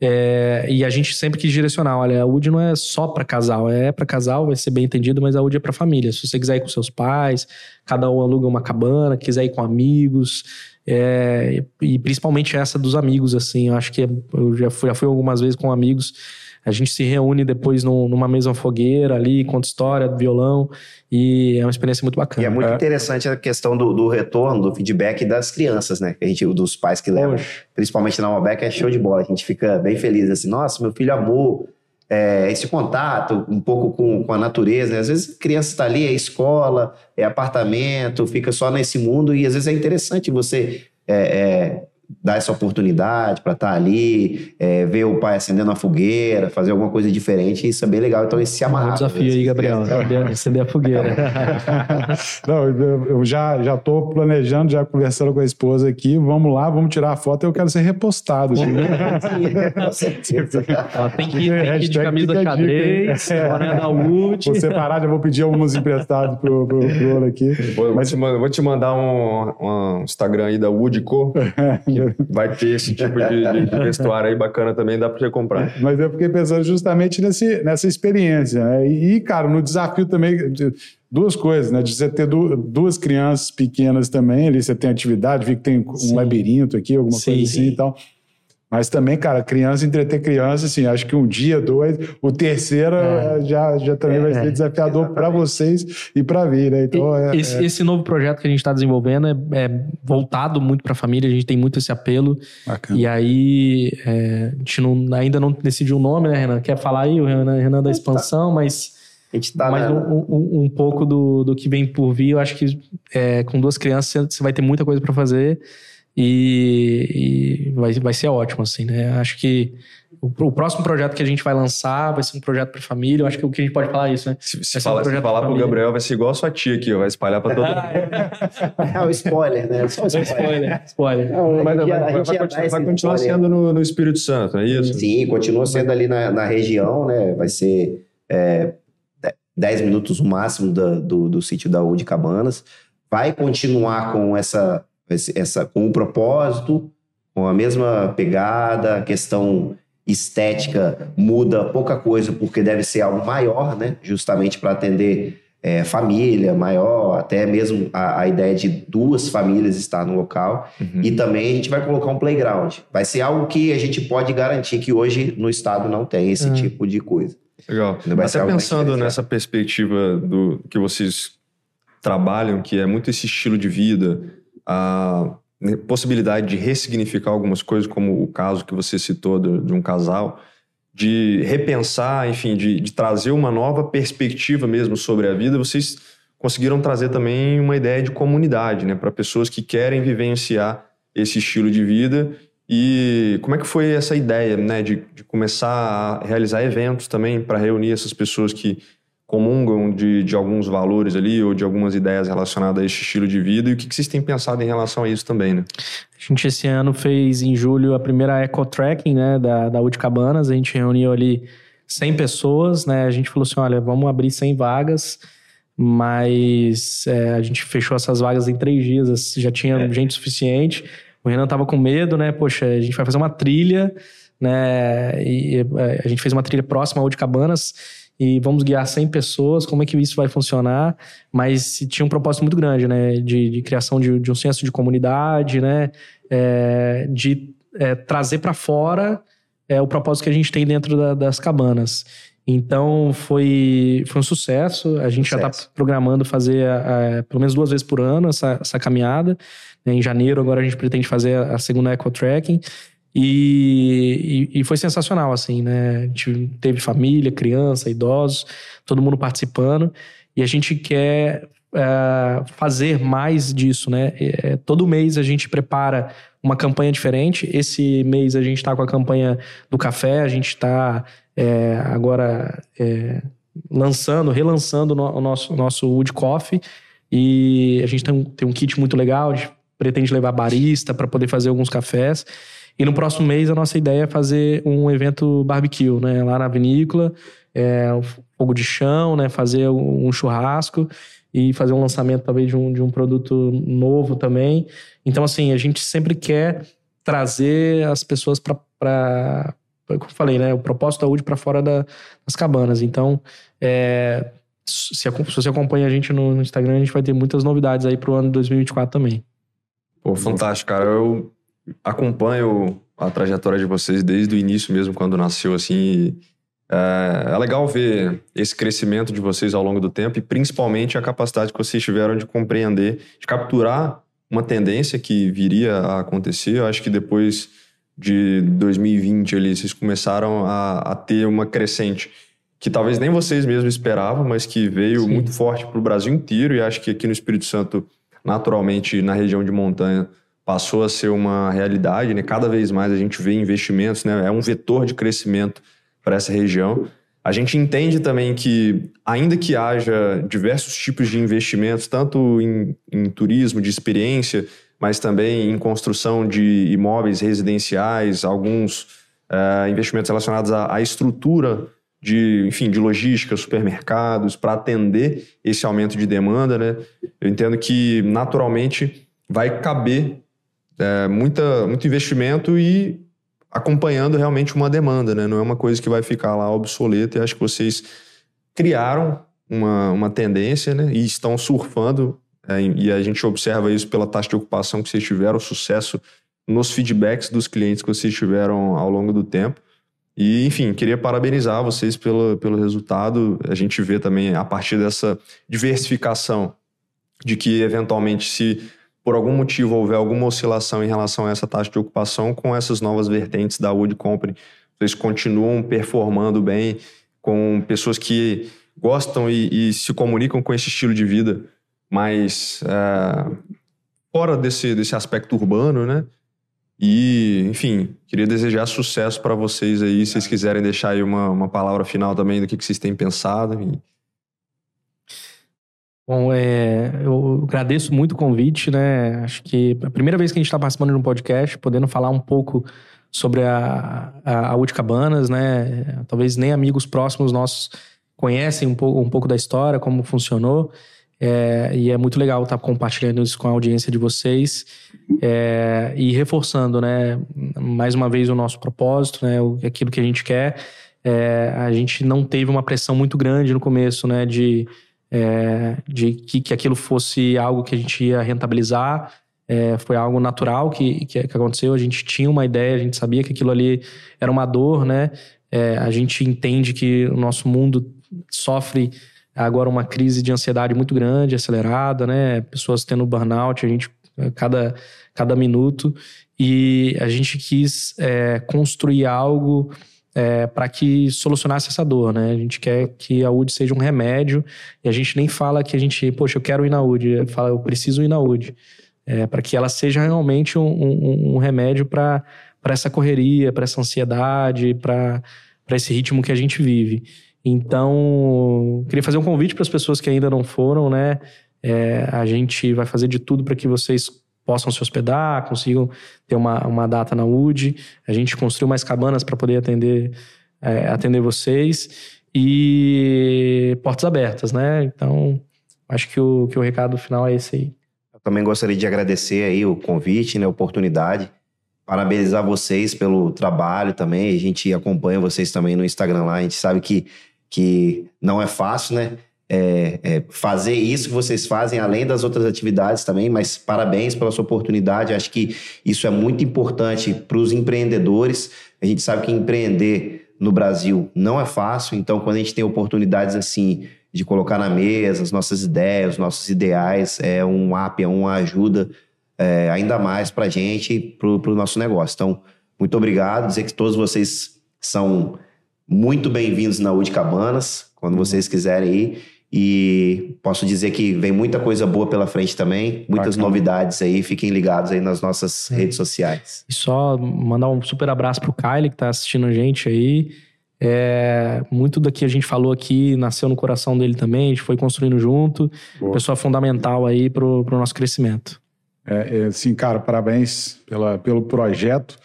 É, e a gente sempre quis direcionar, olha, a UD não é só para casal, é para casal, vai ser bem entendido, mas a UD é para família. Se você quiser ir com seus pais, cada um aluga uma cabana, quiser ir com amigos, é, e principalmente essa dos amigos, assim, eu acho que eu já fui, já fui algumas vezes com amigos a gente se reúne depois numa mesma fogueira ali, conta história do violão e é uma experiência muito bacana. E é muito é. interessante a questão do, do, retorno, do feedback das crianças, né? A gente, dos pais que levam, principalmente na Malbec, é show de bola. A gente fica bem feliz, assim, nossa, meu filho amou é, esse contato um pouco com, com a natureza. Né? Às vezes a criança está ali, é escola, é apartamento, fica só nesse mundo e às vezes é interessante você é, é, dar essa oportunidade para estar tá ali, é, ver o pai acendendo a fogueira, fazer alguma coisa diferente, isso é bem legal. Então, esse se amarrar. Um desafio aí, Gabriel, acender a fogueira. Não, eu já já estou planejando, já conversando com a esposa aqui, vamos lá, vamos tirar a foto, eu quero ser repostado. Sim, com certeza. tem que ir, tem que ir de camisa xadrez, é. da UT. Vou separar, já vou pedir alguns emprestados pro, pro, pro aqui. Vou, Mas... vou, te, vou te mandar um, um Instagram aí da Woodco, vai ter esse tipo de, de, vestuário aí bacana também, dá para você comprar. Mas eu fiquei pensando justamente nesse, nessa experiência. Né? E, cara, no desafio também, duas coisas, né? De você ter duas crianças pequenas também, ali você tem atividade, vi que tem um Sim. labirinto aqui, alguma Sim. coisa assim e tal. Mas também, cara, criança, entreter criança, assim, acho que um dia, dois, o terceiro é. já, já também é, vai ser desafiador para vocês e para vir, né? Então, é, esse, é... esse, novo projeto que a gente está desenvolvendo é, é, voltado muito para a família, a gente tem muito esse apelo. Bacana. E aí, é, a gente não, ainda não decidiu o nome, né, Renan? Quer falar aí, o Renan, Renan da expansão, mas. A gente tá mas na... um, um, um, pouco do, do que vem por vir, eu acho que é, com duas crianças você vai ter muita coisa para fazer. E, e, vai, vai ser ótimo, assim, né? Acho que o, o, próximo projeto que a gente vai lançar vai ser um projeto para família. Eu acho que o que a gente pode falar é isso, né? Se, se, fala, um se falar pro Gabriel, vai ser igual a sua tia aqui, vai espalhar para todo mundo. é o spoiler, né? Só spoiler. spoiler. spoiler. Não, mas, vai, vai, vai, vai continuar sendo no, no, Espírito Santo, é isso? Sim, continua sendo ali na, na região, né? Vai ser é, 10 minutos o máximo do, do, do sítio da U de Cabanas. Vai continuar com essa essa, com o propósito, com a mesma pegada, a questão estética muda pouca coisa, porque deve ser algo maior, né? Justamente para atender é, família maior, até mesmo a, a, ideia de duas famílias estar no local. Uhum. E também a gente vai colocar um playground. Vai ser algo que a gente pode garantir que hoje no estado não tem esse uhum. tipo de coisa. Legal. Até pensando nessa perspectiva do que vocês trabalham, que é muito esse estilo de vida, a possibilidade de ressignificar algumas coisas, como o caso que você citou de, de um casal, de repensar, enfim, de, de, trazer uma nova perspectiva mesmo sobre a vida, vocês conseguiram trazer também uma ideia de comunidade, né, para pessoas que querem vivenciar esse estilo de vida. E como é que foi essa ideia, né, de, de começar a realizar eventos também para reunir essas pessoas que comungam de, de alguns valores ali ou de algumas ideias relacionadas a esse estilo de vida e o que, que vocês têm pensado em relação a isso também, né? A gente esse ano fez em julho a primeira Eco Tracking, né, da, da Cabanas. A gente reuniu ali 100 pessoas, né? A gente falou assim, olha, vamos abrir 100 vagas, mas é, a gente fechou essas vagas em três dias, já tinha é. gente suficiente. O Renan tava com medo, né? Poxa, a gente vai fazer uma trilha, né? E é, a gente fez uma trilha próxima de Cabanas e vamos guiar 100 pessoas, como é que isso vai funcionar? Mas tinha um propósito muito grande, né? De, de criação de, de, um senso de comunidade, né? É, de é, trazer para fora é, o propósito que a gente tem dentro da, das cabanas. Então foi, foi um sucesso. A gente sucesso. já está programando fazer pelo menos duas vezes por ano essa, essa caminhada. Em janeiro, agora a gente pretende fazer a segunda Eco Tracking. E, e, e, foi sensacional, assim, né? A gente teve família, criança, idosos, todo mundo participando. E a gente quer é, fazer mais disso, né? É, todo mês a gente prepara uma campanha diferente. Esse mês a gente está com a campanha do café, a gente está é, agora é, lançando, relançando o nosso, nosso Wood Coffee. E a gente tem um, tem um kit muito legal, a gente pretende levar barista para poder fazer alguns cafés. E no próximo mês a nossa ideia é fazer um evento barbecue, né? Lá na vinícola, é, fogo de chão, né? Fazer um churrasco e fazer um lançamento talvez de um, de um produto novo também. Então, assim, a gente sempre quer trazer as pessoas para como eu falei, né? O propósito da UD para fora da, das cabanas. Então, é, se, se, você acompanha a gente no, no, Instagram, a gente vai ter muitas novidades aí pro ano 2024 também. Pô, fantástico, cara. Eu acompanho a trajetória de vocês desde o início mesmo, quando nasceu, assim. É, é, legal ver esse crescimento de vocês ao longo do tempo e principalmente a capacidade que vocês tiveram de compreender, de capturar uma tendência que viria a acontecer. Eu acho que depois de 2020 ali, vocês começaram a, a ter uma crescente que talvez nem vocês mesmos esperavam, mas que veio Sim. muito forte para o Brasil inteiro e acho que aqui no Espírito Santo, naturalmente, na região de montanha, passou a ser uma realidade, né? Cada vez mais a gente vê investimentos, né? É um vetor de crescimento para essa região. A gente entende também que, ainda que haja diversos tipos de investimentos, tanto em, em turismo, de experiência, mas também em construção de imóveis residenciais, alguns uh, investimentos relacionados à, à, estrutura de, enfim, de logística, supermercados, para atender esse aumento de demanda, né? Eu entendo que naturalmente vai caber é, muita, muito investimento e acompanhando realmente uma demanda, né? Não é uma coisa que vai ficar lá obsoleta. E acho que vocês criaram uma, uma tendência, né? E estão surfando. É, e a gente observa isso pela taxa de ocupação que vocês tiveram, sucesso nos feedbacks dos clientes que vocês tiveram ao longo do tempo. E, enfim, queria parabenizar vocês pelo, pelo resultado. A gente vê também, a partir dessa diversificação, de que, eventualmente, se por algum motivo houver alguma oscilação em relação a essa taxa de ocupação, com essas novas vertentes da Wood vocês continuam performando bem com pessoas que gostam e, e se comunicam com esse estilo de vida mais é, fora desse, desse aspecto urbano, né? E, enfim, queria desejar sucesso para vocês aí. Se vocês quiserem deixar aí uma, uma palavra final também do que, que vocês têm pensado. E... Bom, é, eu agradeço muito o convite, né? Acho que é a primeira vez que a gente está participando de um podcast, podendo falar um pouco sobre a, a, a Cabanas, né? Talvez nem amigos próximos nossos conhecem um pouco, um pouco da história, como funcionou. É, e é muito legal estar tá compartilhando isso com a audiência de vocês é, e reforçando, né? Mais uma vez o nosso propósito, né? Aquilo que a gente quer. É, a gente não teve uma pressão muito grande no começo, né? De é, de que, que aquilo fosse algo que a gente ia rentabilizar. É, foi algo natural que, que, que, aconteceu. A gente tinha uma ideia, a gente sabia que aquilo ali era uma dor, né? É, a gente entende que o nosso mundo sofre agora uma crise de ansiedade muito grande, acelerada, né? Pessoas tendo burnout, a gente cada, cada minuto. E a gente quis é, construir algo é, para que solucionasse essa dor, né? A gente quer que a UD seja um remédio e a gente nem fala que a gente, poxa, eu quero ir na UD, fala, eu preciso ir na UD. É, para que ela seja realmente um, um, um remédio para essa correria, para essa ansiedade, para esse ritmo que a gente vive. Então, queria fazer um convite para as pessoas que ainda não foram, né? É, a gente vai fazer de tudo para que vocês possam se hospedar, consigam ter uma, uma data na UD. A gente construiu mais cabanas para poder atender é, atender vocês e portas abertas, né? Então, acho que o, que o recado final é esse aí. Eu também gostaria de agradecer aí o convite, né, a oportunidade. Parabenizar vocês pelo trabalho também. A gente acompanha vocês também no Instagram lá. A gente sabe que, que não é fácil, né? É, é fazer isso que vocês fazem, além das outras atividades também, mas parabéns pela sua oportunidade. Acho que isso é muito importante para os empreendedores. A gente sabe que empreender no Brasil não é fácil, então quando a gente tem oportunidades assim de colocar na mesa as nossas ideias, os nossos ideais, é um app, é uma ajuda é, ainda mais para a gente, para o nosso negócio. Então, muito obrigado. Dizer que todos vocês são muito bem-vindos na UD Cabanas, quando vocês quiserem ir. E posso dizer que vem muita coisa boa pela frente também, muitas Bacana. novidades aí, fiquem ligados aí nas nossas é. redes sociais. E só mandar um super abraço pro Kyle que tá assistindo a gente aí. É, muito do que a gente falou aqui nasceu no coração dele também, a gente foi construindo junto. Boa. Pessoa fundamental aí pro, pro nosso crescimento. É, é, assim, cara, parabéns pela, pelo projeto.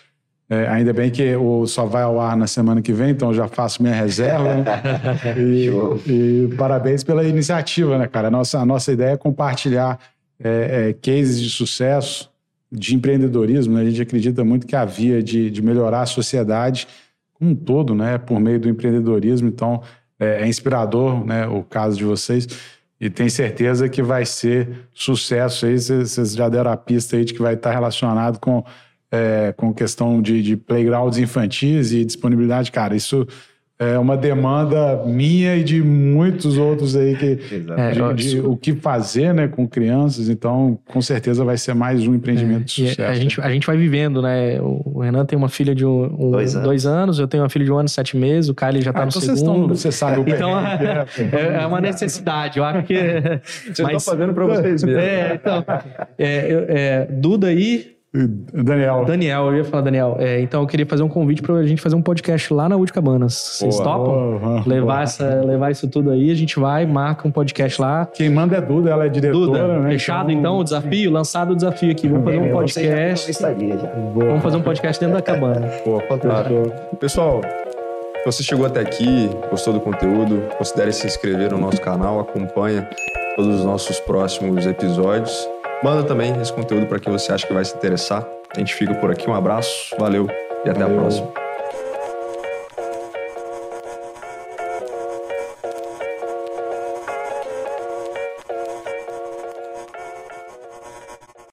É, ainda bem que o só vai ao ar na semana que vem, então já faço minha reserva. Né? e, e, parabéns pela iniciativa, né, cara? A nossa, a nossa ideia é compartilhar é, é, cases de sucesso de empreendedorismo. Né? A gente acredita muito que a via de, de melhorar a sociedade como um todo, né, por meio do empreendedorismo. Então, é, é inspirador né, o caso de vocês e tenho certeza que vai ser sucesso aí. Vocês já deram a pista aí de que vai estar relacionado com, é, com questão de, de playgrounds infantis e disponibilidade. Cara, isso é uma demanda minha e de muitos outros aí que é, de, de, o que fazer né, com crianças. Então, com certeza vai ser mais um empreendimento é, de sucesso. A gente, a gente vai vivendo, né? O Renan tem uma filha de um, um dois, anos. dois, anos. eu tenho uma filha de um ano e sete meses, o Kylie já está ah, no então segundo. Você sabe o Então, é, é, uma necessidade. Eu acho que. Vocês estão fazendo para vocês mesmo. É, então. É, é, Duda aí Daniel. Daniel, eu ia falar Daniel. É, então eu queria fazer um convite pra gente fazer um podcast lá na Udi Cabanas. Vocês boa, topam? Boa, levar, boa. Essa, levar isso tudo aí, a gente vai, marca um podcast lá. Quem manda é Duda, ela é diretora, Duda, né? Fechado então, então o desafio, lançado o desafio aqui. Vamos fazer um podcast. Vamos fazer um podcast dentro da cabana. Boa, fantástico. Pessoal, se você chegou até aqui, gostou do conteúdo, considere se inscrever no nosso canal, acompanha todos os nossos próximos episódios. Manda também esse conteúdo para quem você acha que vai se interessar. A gente fica por aqui. Um abraço, valeu e até valeu. a próxima.